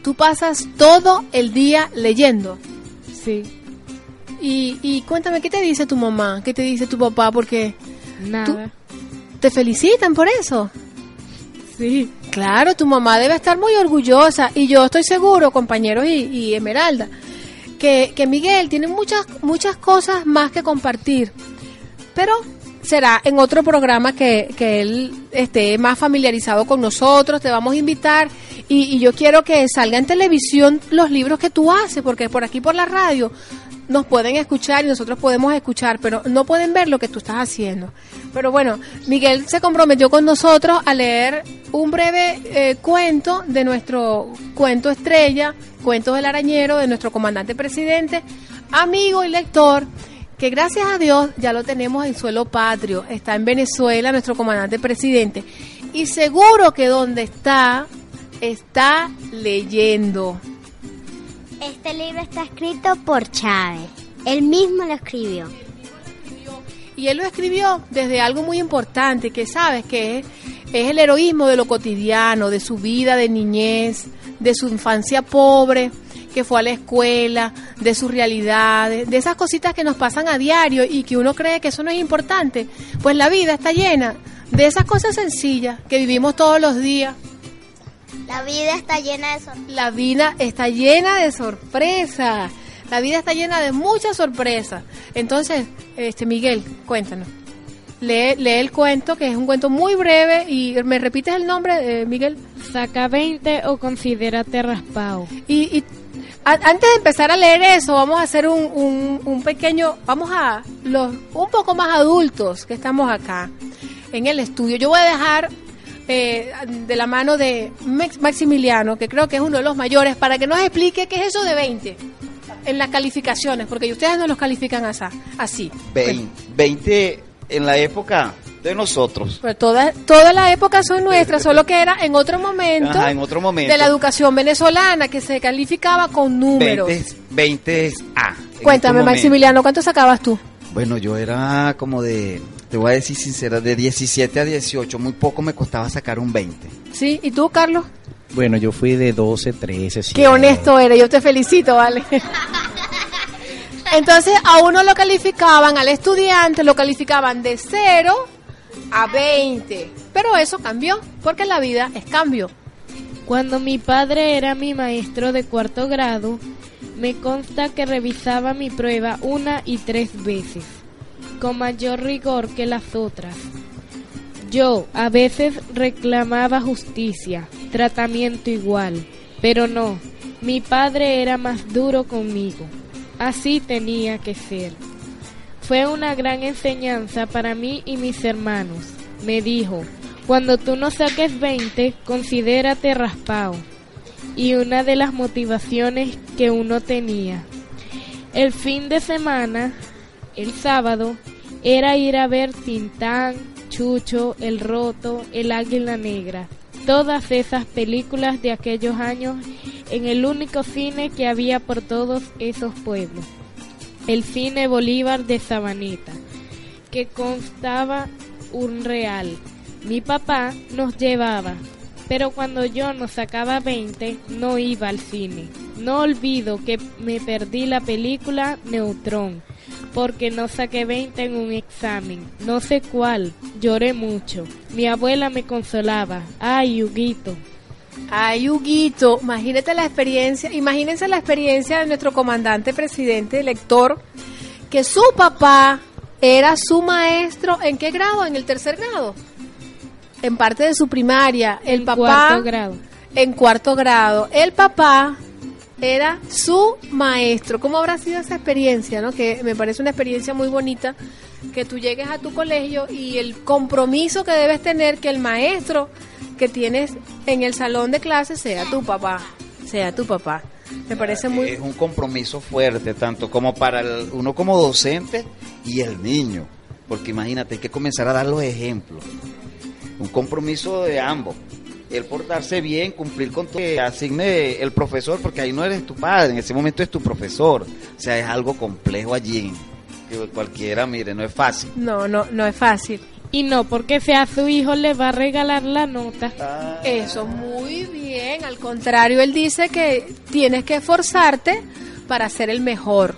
Speaker 2: Tú pasas todo el día leyendo.
Speaker 4: Sí.
Speaker 2: Y, y cuéntame, ¿qué te dice tu mamá? ¿Qué te dice tu papá? Porque...
Speaker 4: Nada.
Speaker 2: ¿Te felicitan por eso?
Speaker 4: Sí.
Speaker 2: Claro, tu mamá debe estar muy orgullosa. Y yo estoy seguro, compañeros y, y Esmeralda, que, que Miguel tiene muchas, muchas cosas más que compartir. Pero será en otro programa que, que, él esté más familiarizado con nosotros, te vamos a invitar y, yo quiero que salga en televisión los libros que tú haces, porque por aquí por la radio nos pueden escuchar y nosotros podemos escuchar, pero no pueden ver lo que tú estás haciendo. Pero bueno, Miguel se comprometió con nosotros a leer un breve eh, cuento de nuestro cuento estrella, Cuentos del Arañero, de nuestro comandante presidente, amigo y lector que gracias a Dios ya lo tenemos en suelo patrio, está en Venezuela nuestro comandante presidente y seguro que donde está está leyendo.
Speaker 5: Este libro está escrito por Chávez, él mismo lo escribió.
Speaker 2: Y él lo escribió desde algo muy importante, que sabes que es, es el heroísmo de lo cotidiano, de su vida de niñez, de su infancia pobre, que fue a la escuela, de su realidad, de esas cositas que nos pasan a diario y que uno cree que eso no es importante. Pues la vida está llena de esas cosas sencillas que vivimos todos los días.
Speaker 5: La vida está llena de sorpresas.
Speaker 2: La vida está llena de sorpresas. La vida está llena de muchas sorpresas. Entonces, este Miguel, cuéntanos. Lee, lee, el cuento, que es un cuento muy breve. ¿Y me repites el nombre, eh, Miguel?
Speaker 4: Saca 20 o considérate raspado.
Speaker 2: Y, y antes de empezar a leer eso, vamos a hacer un, un, pequeño, vamos a los un poco más adultos que estamos acá en el estudio. Yo voy a dejar eh, de la mano de Maximiliano, que creo que es uno de los mayores, para que nos explique qué es eso de 20. en las calificaciones, porque ustedes no los califican así. así.
Speaker 3: 20, 20 en la época de nosotros.
Speaker 2: Pues todas todas las épocas son nuestras, solo que era en otro momento,
Speaker 3: Ajá, en otro momento.
Speaker 2: de la educación venezolana que se calificaba con números.
Speaker 3: 20, 20 es A.
Speaker 2: Cuéntame,
Speaker 3: este.
Speaker 2: Maximiliano, ¿cuánto sacabas tú?
Speaker 3: Bueno, yo era como de, te voy a decir sincera, de 17 a 18, muy poco me costaba sacar un 20.
Speaker 2: ¿Sí? ¿Y tú, Carlos?
Speaker 6: Bueno, yo fui de 12, 13, sí.
Speaker 2: Qué honesto eres, yo te felicito, vale. Entonces a uno lo calificaban, al estudiante lo calificaban de 0 a 20. Pero eso cambió, porque la vida es cambio.
Speaker 4: Cuando mi padre era mi maestro de cuarto grado, me consta que revisaba mi prueba una y tres veces, con mayor rigor que las otras. Yo a veces reclamaba justicia, tratamiento igual, pero no, mi padre era más duro conmigo. Así tenía que ser. Fue una gran enseñanza para mí y mis hermanos. Me dijo, cuando tú no saques 20, considérate raspado. Y una de las motivaciones que uno tenía. El fin de semana, el sábado, era ir a ver Tintán, Chucho, El Roto, El Águila Negra. Todas esas películas de aquellos años en el único cine que había por todos esos pueblos. El cine Bolívar de Sabaneta, que constaba un real. Mi papá nos llevaba, pero cuando yo no sacaba 20 no iba al cine. No olvido que me perdí la película Neutrón, porque no saqué 20 en un examen. No sé cuál, lloré mucho. Mi abuela me consolaba. Ay, Huguito.
Speaker 2: Ay, Huguito, imagínate la experiencia, imagínense la experiencia de nuestro comandante presidente, lector, que su papá era su maestro, ¿en qué grado? En el tercer grado. En parte de su primaria. El
Speaker 4: En
Speaker 2: papá.
Speaker 4: cuarto grado.
Speaker 2: En cuarto grado. El papá era su maestro. ¿Cómo habrá sido esa experiencia? ¿no? Que me parece una experiencia muy bonita que tú llegues a tu colegio y el compromiso que debes tener que el maestro que tienes en el salón de clase sea tu papá, sea tu papá. Me parece muy
Speaker 3: Es un compromiso fuerte, tanto como para el- uno como docente y el niño. Porque imagínate, hay que comenzar a dar los ejemplos. Un compromiso de ambos. El portarse bien, cumplir con todo que asigne el profesor, porque ahí no eres tu padre, en ese momento es tu profesor. O sea, es algo complejo allí. Que cualquiera, mire, no es fácil.
Speaker 2: no, no, no es fácil.
Speaker 4: Y no porque sea su hijo le va a regalar la nota.
Speaker 2: Eso, muy bien. Al contrario, él dice que tienes que esforzarte para ser el mejor.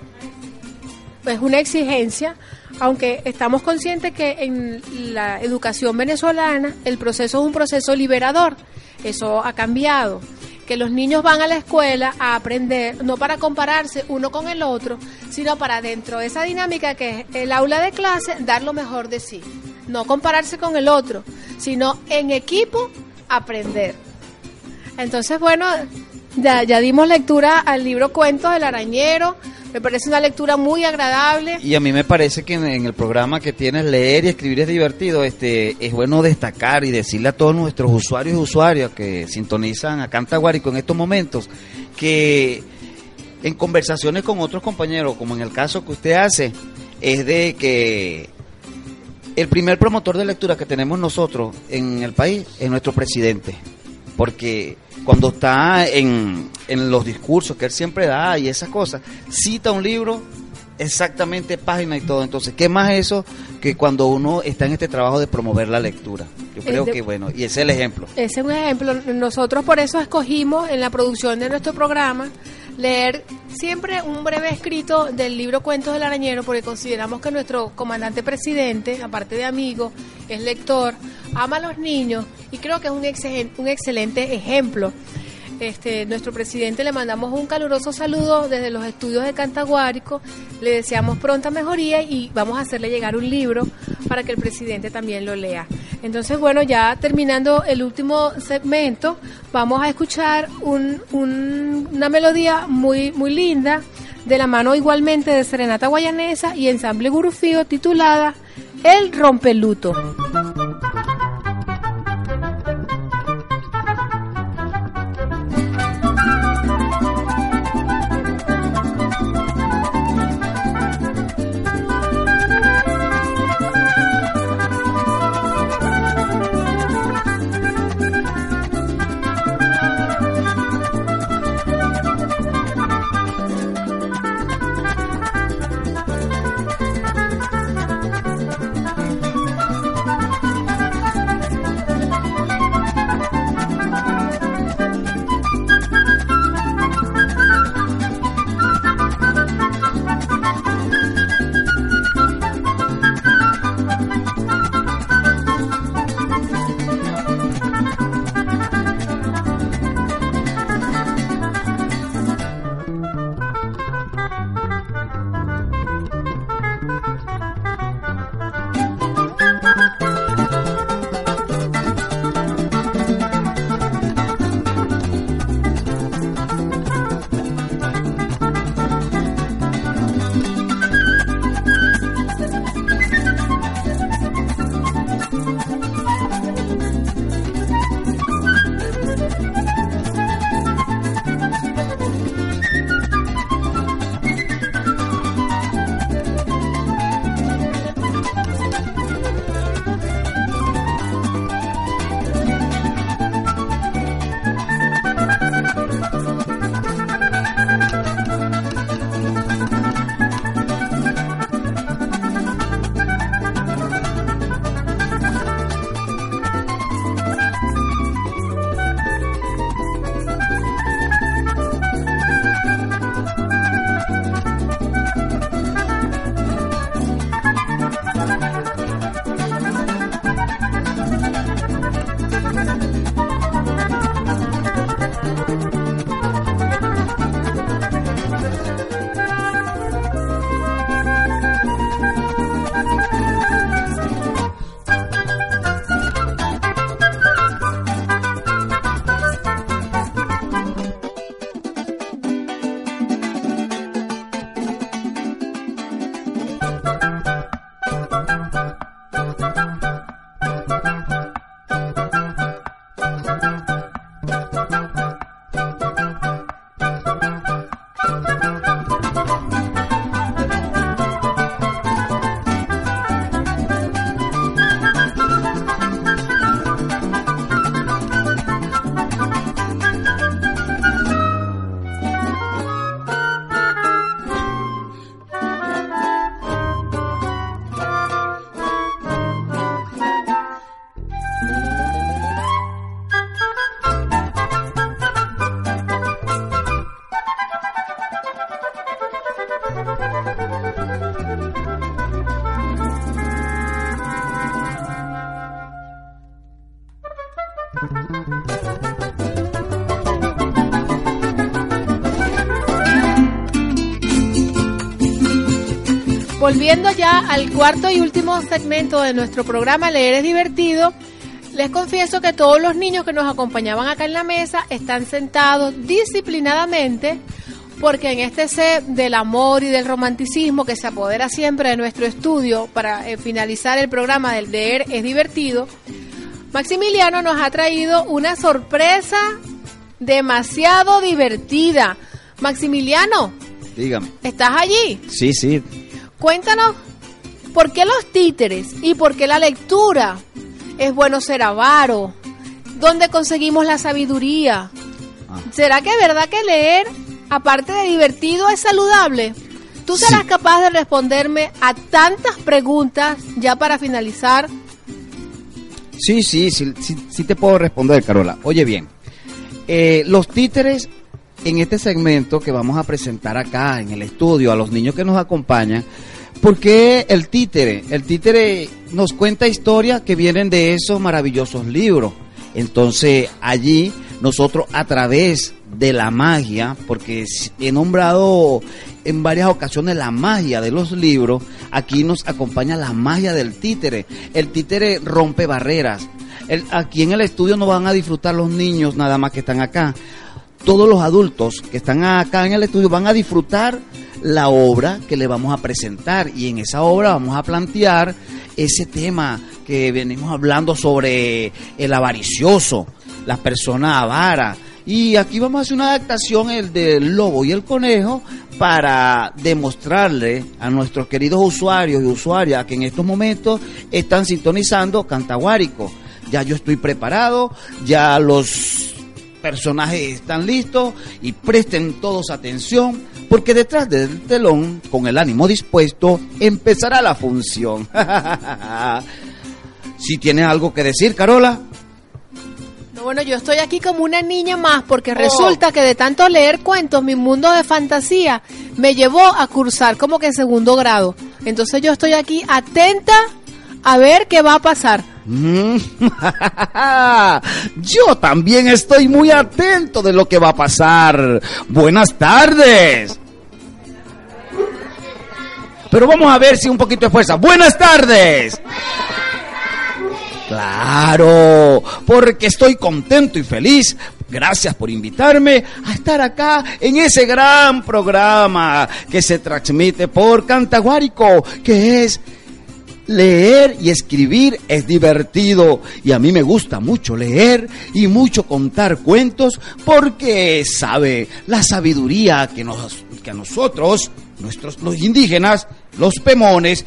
Speaker 2: Es una exigencia, aunque estamos conscientes que en la educación venezolana el proceso es un proceso liberador. Eso ha cambiado. Que los niños van a la escuela a aprender, no para compararse uno con el otro, sino para dentro de esa dinámica que es el aula de clase, dar lo mejor de sí. No compararse con el otro, sino en equipo aprender. Entonces, bueno, ya, ya dimos lectura al libro Cuentos del Arañero. Me parece una lectura muy agradable.
Speaker 3: Y a mí me parece que en, el programa que tienes leer y escribir es divertido, este es bueno destacar y decirle a todos nuestros usuarios y usuarias que sintonizan a Cantaguarico en estos momentos que en conversaciones con otros compañeros, como en el caso que usted hace, es de que el primer promotor de lectura que tenemos nosotros en el país es nuestro presidente. Porque cuando está en, en los discursos que él siempre da y esas cosas, cita un libro exactamente página y todo. Entonces, ¿qué más eso que cuando uno está en este trabajo de promover la lectura? Yo creo
Speaker 2: de-
Speaker 3: que bueno, y ese es el ejemplo.
Speaker 2: Ese es un ejemplo. Nosotros por eso escogimos en la producción de nuestro programa leer siempre un breve escrito del libro Cuentos del Arañero, porque consideramos que nuestro comandante presidente, aparte de amigo, es lector, ama a los niños y creo que es un, excelente, un excelente ejemplo. Este, nuestro presidente le mandamos un caluroso saludo desde los estudios de Cantaguárico, le deseamos pronta mejoría y vamos a hacerle llegar un libro para que el presidente también lo lea. Entonces, bueno, ya terminando el último segmento, vamos a escuchar un- un- una melodía muy, muy linda de la mano igualmente de Serenata Guayanesa y Ensamble Gurufío titulada El Rompeluto. Volviendo ya al cuarto y último segmento de nuestro programa Leer es divertido, les confieso que todos los niños que nos acompañaban acá en la mesa están sentados disciplinadamente porque en este set del amor y del romanticismo que se apodera siempre de nuestro estudio para eh, finalizar el programa del leer es divertido, Maximiliano nos ha traído una sorpresa demasiado divertida. Maximiliano,
Speaker 3: Dígame.
Speaker 2: ¿estás allí?
Speaker 3: Sí, sí.
Speaker 2: Cuéntanos, ¿por qué los títeres y por qué la lectura? Es bueno ser avaro. ¿Dónde conseguimos la sabiduría?
Speaker 3: Ah.
Speaker 2: ¿Será que es verdad que leer, aparte de divertido, es saludable? ¿Tú serás
Speaker 3: Sí.
Speaker 2: capaz de responderme a tantas preguntas ya para finalizar?
Speaker 3: Sí, sí, sí, sí, sí te puedo responder, Carola. Oye bien, eh, los títeres en este segmento que vamos a presentar acá en el estudio a los niños que nos acompañan, ¿por qué el títere? El títere nos cuenta historias que vienen de esos maravillosos libros. Entonces allí nosotros a través de la magia, porque he nombrado en varias ocasiones la magia de los libros, aquí nos acompaña la magia del títere. El títere rompe barreras. Aquí en el estudio no van a disfrutar los niños nada más que están acá. Todos los adultos que están acá en el estudio van a disfrutar la obra que le vamos a presentar y en esa obra vamos a plantear ese tema que venimos hablando sobre el avaricioso, la persona avara. Y aquí vamos a hacer una adaptación el del lobo y el conejo para demostrarle a nuestros queridos usuarios y usuarias que en estos momentos están sintonizando Cantaguárico. Ya yo estoy preparado, ya los personajes están listos y presten todos atención porque detrás del telón, con el ánimo dispuesto, empezará la función. si tienes algo que decir, Carola.
Speaker 2: No, bueno, yo estoy aquí como una niña más porque
Speaker 3: Oh.
Speaker 2: resulta que de tanto leer cuentos, mi mundo de fantasía me llevó a cursar como que en segundo grado. Entonces yo estoy aquí atenta a ver qué va a pasar.
Speaker 3: Mm. Yo también estoy muy atento de lo que va a pasar. Buenas tardes. Pero vamos a ver si un poquito de fuerza. Buenas tardes. Claro, porque estoy contento y feliz. Gracias por invitarme a estar acá en ese gran programa que se transmite por Cantaguárico, que es Leer y escribir es divertido y a mí me gusta mucho leer y mucho contar cuentos porque sabe la sabiduría que nos que a nosotros, nuestros los indígenas, los pemones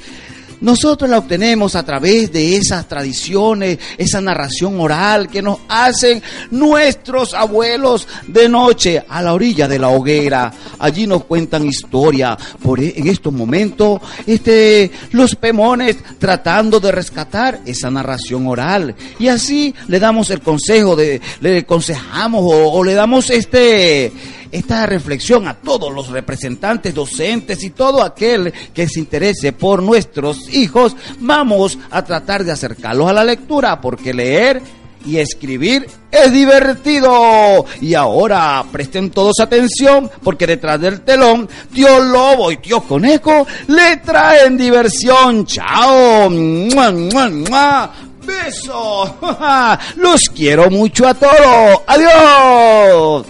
Speaker 3: nosotros la obtenemos a través de esas tradiciones, esa narración oral que nos hacen nuestros abuelos de noche a la orilla de la hoguera. Allí nos cuentan historia. Por e- en estos momentos, este, los pemones tratando de rescatar esa narración oral. Y así le damos el consejo de, le aconsejamos o, o le damos este, esta reflexión a todos los representantes, docentes y todo aquel que se interese por nuestros hijos, vamos a tratar de acercarlos a la lectura, porque leer y escribir es divertido. Y ahora presten todos atención, porque detrás del telón, tío Lobo y tío Conejo le traen diversión. ¡Chao! ¡Mua, mua, mua! ¡Besos! ¡Los quiero mucho a todos! ¡Adiós!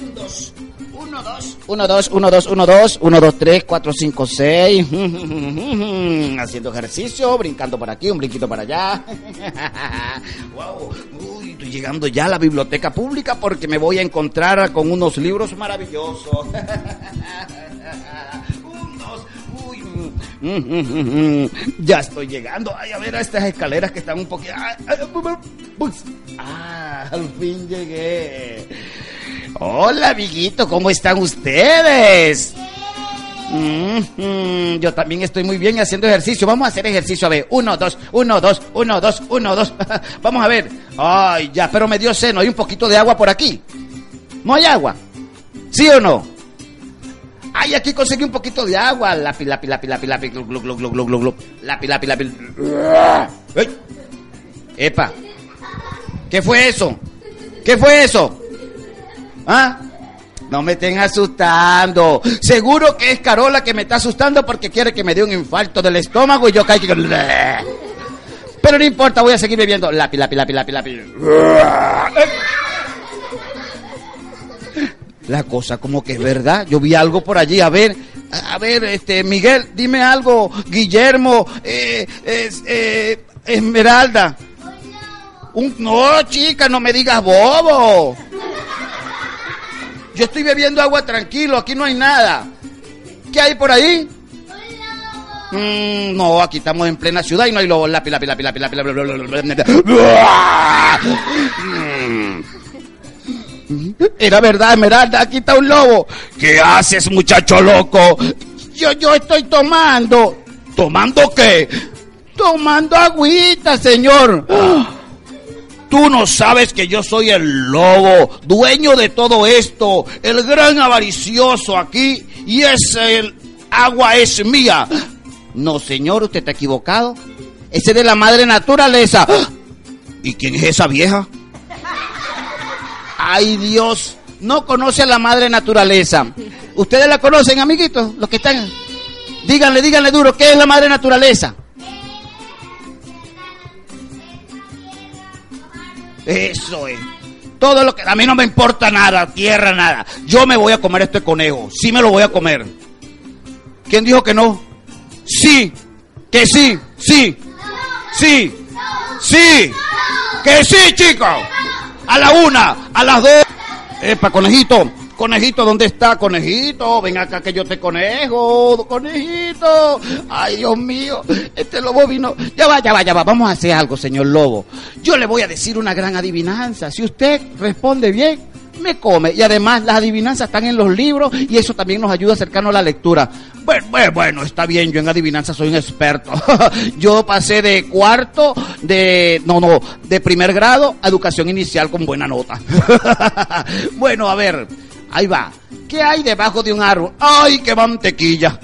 Speaker 3: Un, dos, uno, dos, uno, dos, uno, dos, uno, dos, uno, dos, tres, cuatro, cinco, seis. Haciendo ejercicio, brincando por aquí, un brinquito para allá. Wow, uy, estoy llegando ya a la biblioteca pública porque me voy a encontrar con unos libros maravillosos. Ya estoy llegando. Ay, a ver a estas escaleras que están un poquito. Ah, al fin llegué. Hola, amiguito, ¿cómo están ustedes? Mm, mm, yo también estoy muy bien haciendo ejercicio. Vamos a hacer ejercicio. A ver, uno, dos, uno, dos, uno, dos, uno, dos. Vamos a ver. Ay, ya, pero me dio seno. Hay un poquito de agua por aquí. ¿No hay agua? ¿Sí o no? Ay, aquí conseguí un poquito de agua. Lapi, lapi, lapi, lapi, lapi, glu, glu, glu, glu, glu, glu. Lapi, lapi, lapi. ¡Ey! Epa. ¿Qué fue eso? ¿Qué fue eso? ¿Ah? No me estén asustando. Seguro que es Carola que me está asustando porque quiere que me dé un infarto del estómago y yo caiga. Pero no importa, voy a seguir bebiendo. Lapi, lapi, lapi, lapi, lapi. La cosa como que es verdad. Yo vi algo por allí. A ver, a ver, este, Miguel, dime algo. Guillermo, eh, es, eh, Esmeralda. Un, no, chica, no me digas bobo. Yo estoy bebiendo agua tranquilo, aquí no hay nada. ¿Qué hay por ahí? Mm, no, aquí estamos en plena ciudad y no hay lobos. Lápiz, lápiz, lápiz, lápiz, lápiz, lápiz, Era verdad, Esmeralda, aquí está un lobo. ¿Qué haces, muchacho loco? Yo, yo estoy tomando. ¿Tomando qué? Tomando agüita, señor. Tú no sabes que yo soy el lobo, dueño de todo esto, el gran avaricioso aquí, y ese el agua es mía. No, señor, usted está equivocado. Ese es de la madre naturaleza. ¿Y quién es esa vieja? Ay, Dios, no conoce a la madre naturaleza. ¿Ustedes la conocen, amiguitos? Los que están. Díganle, díganle duro, ¿qué es la madre naturaleza? Eso es. Todo lo que a mí no me importa nada, tierra nada. Yo me voy a comer este conejo. Sí me lo voy a comer. ¿Quién dijo que no? Sí. Que sí. Sí. Sí. Sí. Que sí, chicos. A la una, a las dos. Epa, conejito. Conejito, ¿dónde está? Conejito, ven acá que yo te conejo, conejito. Ay, Dios mío, este lobo vino. Ya va, ya va, ya va. Vamos a hacer algo, señor lobo. Yo le voy a decir una gran adivinanza. Si usted responde bien, me come. Y además, las adivinanzas están en los libros y eso también nos ayuda a acercarnos a la lectura. Bueno, bueno, está bien, yo en adivinanzas soy un experto. yo pasé de cuarto, de, no, no, de primer grado a educación inicial con buena nota. bueno, a ver, ahí va. ¿Qué hay debajo de un árbol? ¡Ay, qué mantequilla!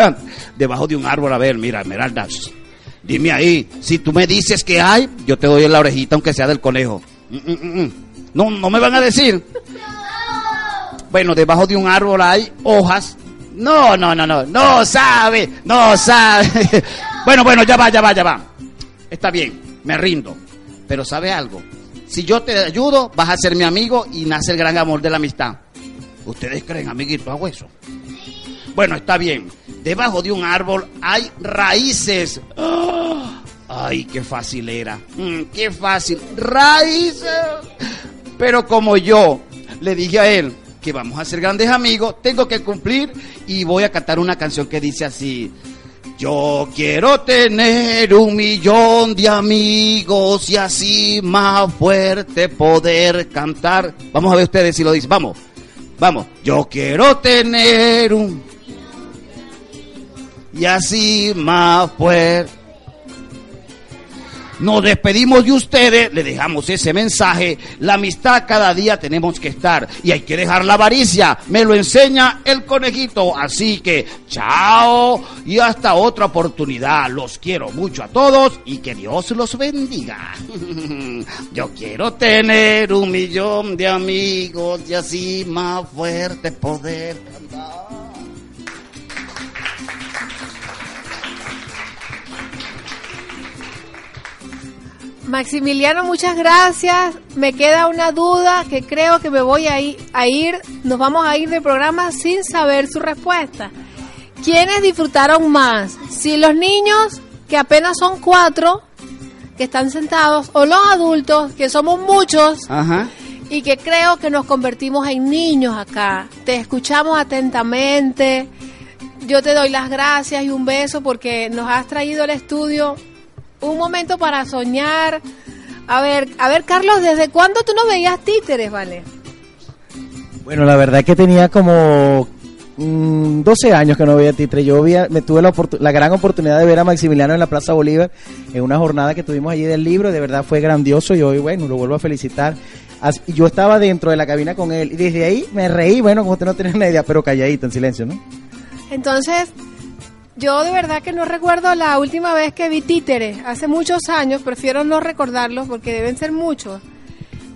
Speaker 3: debajo de un árbol, a ver, mira, Esmeraldas. Dime ahí, si tú me dices que hay, yo te doy en la orejita, aunque sea del conejo. Mm, mm, mm. No, no me van a decir. Bueno, debajo de un árbol hay hojas. No, no, no, no, no sabe, no sabe. bueno, bueno, ya va, ya va, ya va. Está bien, me rindo. Pero ¿sabe algo? Si yo te ayudo, vas a ser mi amigo y nace el gran amor de la amistad. ¿Ustedes creen, amiguitos, a hueso? Bueno, está bien. Debajo de un árbol hay raíces. Ay, qué fácil era. Mm, qué fácil. Raíces. Pero como yo le dije a él que vamos a ser grandes amigos, tengo que cumplir y voy a cantar una canción que dice así. Yo quiero tener un millón de amigos y así más fuerte poder cantar. Vamos a ver ustedes si lo dicen. Vamos, vamos. Yo quiero tener un... Y así más fuerte. Nos despedimos de ustedes, le dejamos ese mensaje. La amistad cada día tenemos que estar y hay que dejar la avaricia. Me lo enseña el conejito. Así que chao y hasta otra oportunidad. Los quiero mucho a todos y que Dios los bendiga. Yo quiero tener un millón de amigos y así más fuerte poder cantar.
Speaker 2: Maximiliano, muchas gracias. Me queda una duda que creo que me voy a ir, a ir, nos vamos a ir del programa sin saber su respuesta. ¿Quiénes disfrutaron más? Si los niños, que apenas son cuatro, que están sentados, o los adultos, que somos muchos,
Speaker 3: Ajá.
Speaker 2: y que creo que nos convertimos en niños acá. Te escuchamos atentamente. Yo te doy las gracias y un beso porque nos has traído al estudio un momento para soñar. A ver, a ver, Carlos, ¿desde cuándo tú no veías títeres, vale?
Speaker 6: Bueno, la verdad que tenía como mm, 12 años que no veía títere. Yo había- me tuve la, gran oportunidad de ver a Maximiliano en la Plaza Bolívar en una jornada que tuvimos allí del libro. De verdad fue grandioso y hoy, bueno, lo vuelvo a felicitar. As- Yo estaba dentro de la cabina con él y desde ahí me reí, bueno, como usted no tiene una idea, pero calladito, en silencio, ¿no?
Speaker 2: Entonces, yo de verdad que no recuerdo la última vez que vi títeres. Hace muchos años, prefiero no recordarlos porque deben ser muchos.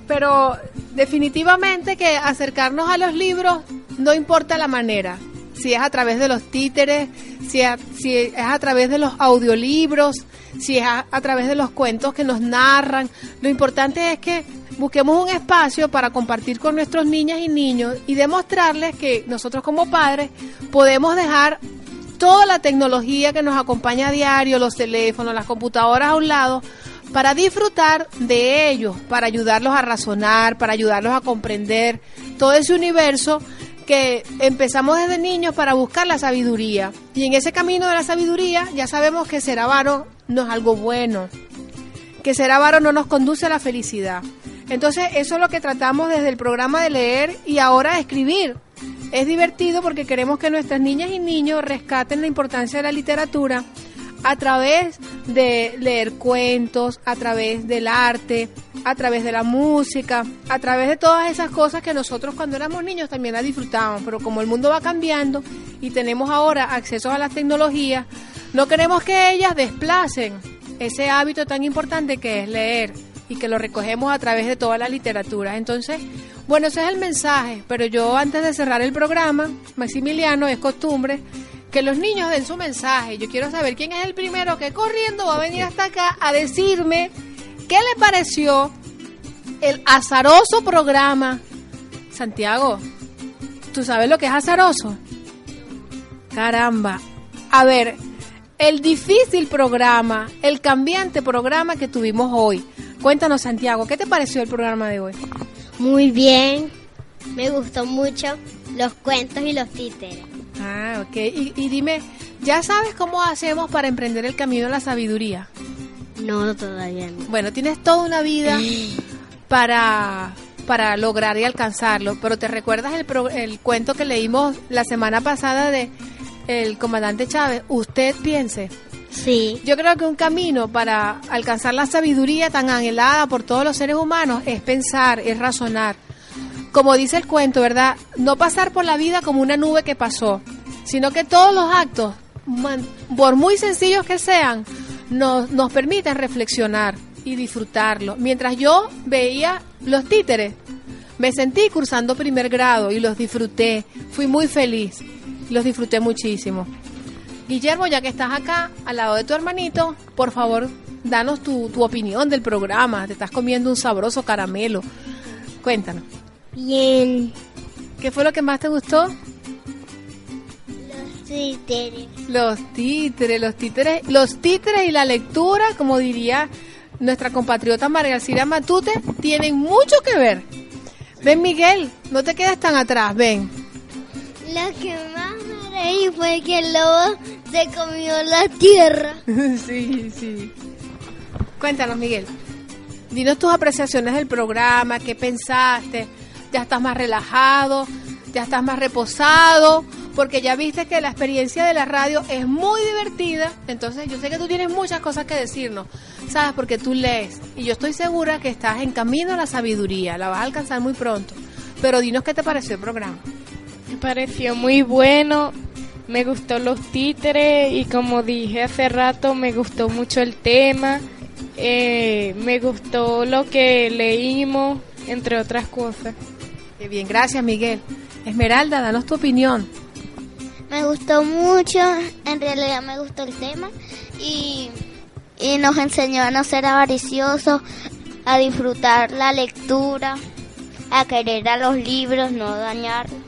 Speaker 2: Pero definitivamente que acercarnos a los libros no importa la manera. Si es a través de los títeres, si es, si es a través de los audiolibros, si es a, a través de los cuentos que nos narran. Lo importante es que busquemos un espacio para compartir con nuestros niñas y niños y demostrarles que nosotros como padres podemos dejar toda la tecnología que nos acompaña a diario, los teléfonos, las computadoras a un lado, para disfrutar de ellos, para ayudarlos a razonar, para ayudarlos a comprender todo ese universo que empezamos desde niños para buscar la sabiduría. Y en ese camino de la sabiduría ya sabemos que ser avaro no es algo bueno, que ser avaro no nos conduce a la felicidad. Entonces eso es lo que tratamos desde el programa de leer y ahora de escribir. Es divertido porque queremos que nuestras niñas y niños rescaten la importancia de la literatura a través de leer cuentos, a través del arte, a través de la música, a través de todas esas cosas que nosotros cuando éramos niños también las disfrutábamos, pero como el mundo va cambiando y tenemos ahora acceso a las tecnologías, no queremos que ellas desplacen ese hábito tan importante que es leer y que lo recogemos a través de toda la literatura. Entonces, bueno, ese es el mensaje, pero yo antes de cerrar el programa, Maximiliano, es costumbre que los niños den su mensaje. Yo quiero saber quién es el primero que corriendo va a venir hasta acá a decirme qué le pareció el azaroso programa. Santiago, ¿tú sabes lo que es azaroso? Caramba. A ver, el difícil programa, el cambiante programa que tuvimos hoy. Cuéntanos, Santiago, ¿qué te pareció el programa de hoy?
Speaker 5: Muy bien. Me gustó mucho los cuentos y los títeres.
Speaker 2: Ah, ok. Y, y dime, ¿ya sabes cómo hacemos para emprender el camino a la sabiduría?
Speaker 5: No, todavía no.
Speaker 2: Bueno, tienes toda una vida para, para lograr y alcanzarlo, pero ¿te recuerdas el, pro- el cuento que leímos la semana pasada de el comandante Chávez? Usted piense.
Speaker 5: Sí.
Speaker 2: Yo creo que un camino para alcanzar la sabiduría tan anhelada por todos los seres humanos es pensar, es razonar. Como dice el cuento, ¿verdad? No pasar por la vida como una nube que pasó, sino que todos los actos, por muy sencillos que sean, nos, nos permiten reflexionar y disfrutarlo. Mientras yo veía los títeres, me sentí cursando primer grado y los disfruté. Fui muy feliz. Los disfruté muchísimo. Guillermo, ya que estás acá al lado de tu hermanito, por favor, danos tu, tu opinión del programa. Te estás comiendo un sabroso caramelo. Cuéntanos.
Speaker 5: Bien.
Speaker 2: ¿Qué fue lo que más te gustó?
Speaker 5: Los títeres.
Speaker 2: Los títeres, los títeres, los títeres y la lectura, como diría nuestra compatriota María Alcira Matute, tienen mucho que ver. Ven, Miguel, no te quedes tan atrás, ven.
Speaker 5: Lo que más me reí fue que el lobo se comió la tierra.
Speaker 2: sí, sí. Cuéntanos, Miguel. Dinos tus apreciaciones del programa, qué pensaste. Ya estás más relajado, ya estás más reposado, porque ya viste que la experiencia de la radio es muy divertida. Entonces, yo sé que tú tienes muchas cosas que decirnos, ¿sabes? Porque tú lees. Y yo estoy segura que estás en camino a la sabiduría, la vas a alcanzar muy pronto. Pero dinos qué te pareció el programa.
Speaker 4: Me pareció muy bueno, me gustó los títeres y como dije hace rato, me gustó mucho el tema, eh, me gustó lo que leímos, entre otras cosas.
Speaker 2: Qué bien, gracias, Miguel. Esmeralda, danos tu opinión.
Speaker 7: Me gustó mucho, en realidad me gustó el tema y, y nos enseñó a no ser avariciosos, a disfrutar la lectura, a querer a los libros, no dañarlos.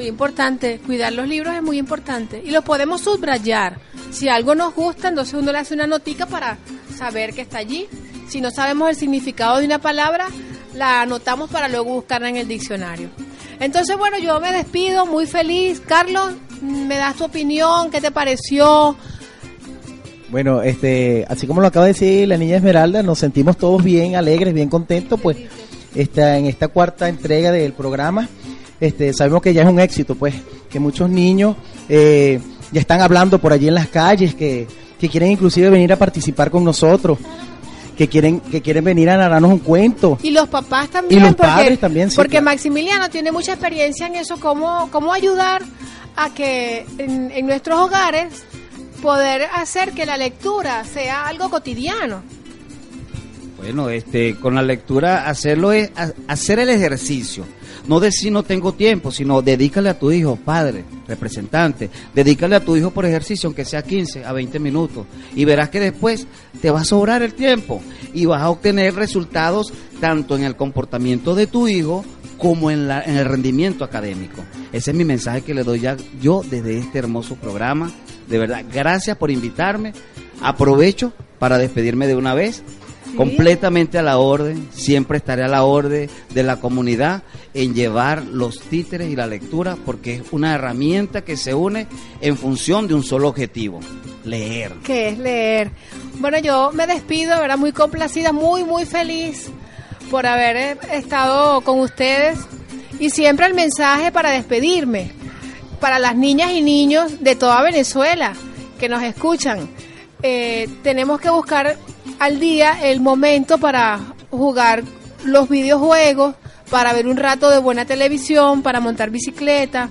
Speaker 2: Muy importante, cuidar los libros es muy importante y los podemos subrayar. Si algo nos gusta, entonces uno le hace una notica para saber que está allí. Si no sabemos el significado de una palabra, la anotamos para luego buscarla en el diccionario. Entonces, bueno, yo me despido muy feliz. Carlos, me das tu opinión, ¿qué te pareció?
Speaker 6: Bueno, este, así como lo acaba de decir la niña Esmeralda, nos sentimos todos bien alegres, bien contentos, pues, está en esta cuarta entrega del programa. Este, sabemos que ya es un éxito, pues, que muchos niños eh, ya están hablando por allí en las calles, que, que quieren inclusive venir a participar con nosotros que quieren que quieren venir a narrarnos un cuento.
Speaker 2: Y los papás también.
Speaker 6: Y los padres también, sí,
Speaker 2: Porque
Speaker 6: claro.
Speaker 2: Maximiliano tiene mucha experiencia en eso, cómo, cómo ayudar a que en, en nuestros hogares poder hacer que la lectura sea algo cotidiano.
Speaker 3: Bueno, este, con la lectura hacerlo es ha- hacer el ejercicio. No decir no tengo tiempo, sino dedícale a tu hijo, padre, representante, dedícale a tu hijo por ejercicio, aunque sea 15 a 20 minutos, y verás que después te va a sobrar el tiempo y vas a obtener resultados tanto en el comportamiento de tu hijo como en, la, en el rendimiento académico. Ese es mi mensaje que le doy ya yo desde este hermoso programa. De verdad, gracias por invitarme. Aprovecho para despedirme de una vez completamente a la orden, siempre estaré a la orden de la comunidad en llevar los títeres y la lectura porque es una herramienta que se une en función de un solo objetivo, leer.
Speaker 2: que es leer. Bueno, yo me despido, ¿verdad? Muy complacida, muy, muy feliz por haber eh, estado con ustedes. Y siempre el mensaje para despedirme, para las niñas y niños de toda Venezuela que nos escuchan. Eh, tenemos que buscar al día el momento para jugar los videojuegos, para ver un rato de buena televisión, para montar bicicleta,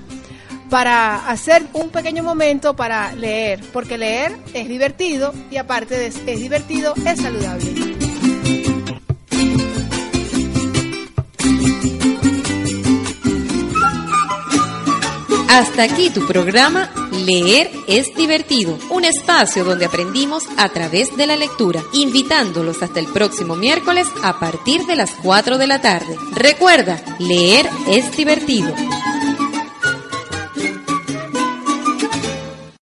Speaker 2: para hacer un pequeño momento para leer, porque leer es divertido y aparte de es divertido, es saludable.
Speaker 1: Hasta aquí tu programa Leer es divertido, un espacio donde aprendimos a través de la lectura, invitándolos hasta el próximo miércoles a partir de las 4 de la tarde. Recuerda, leer es divertido.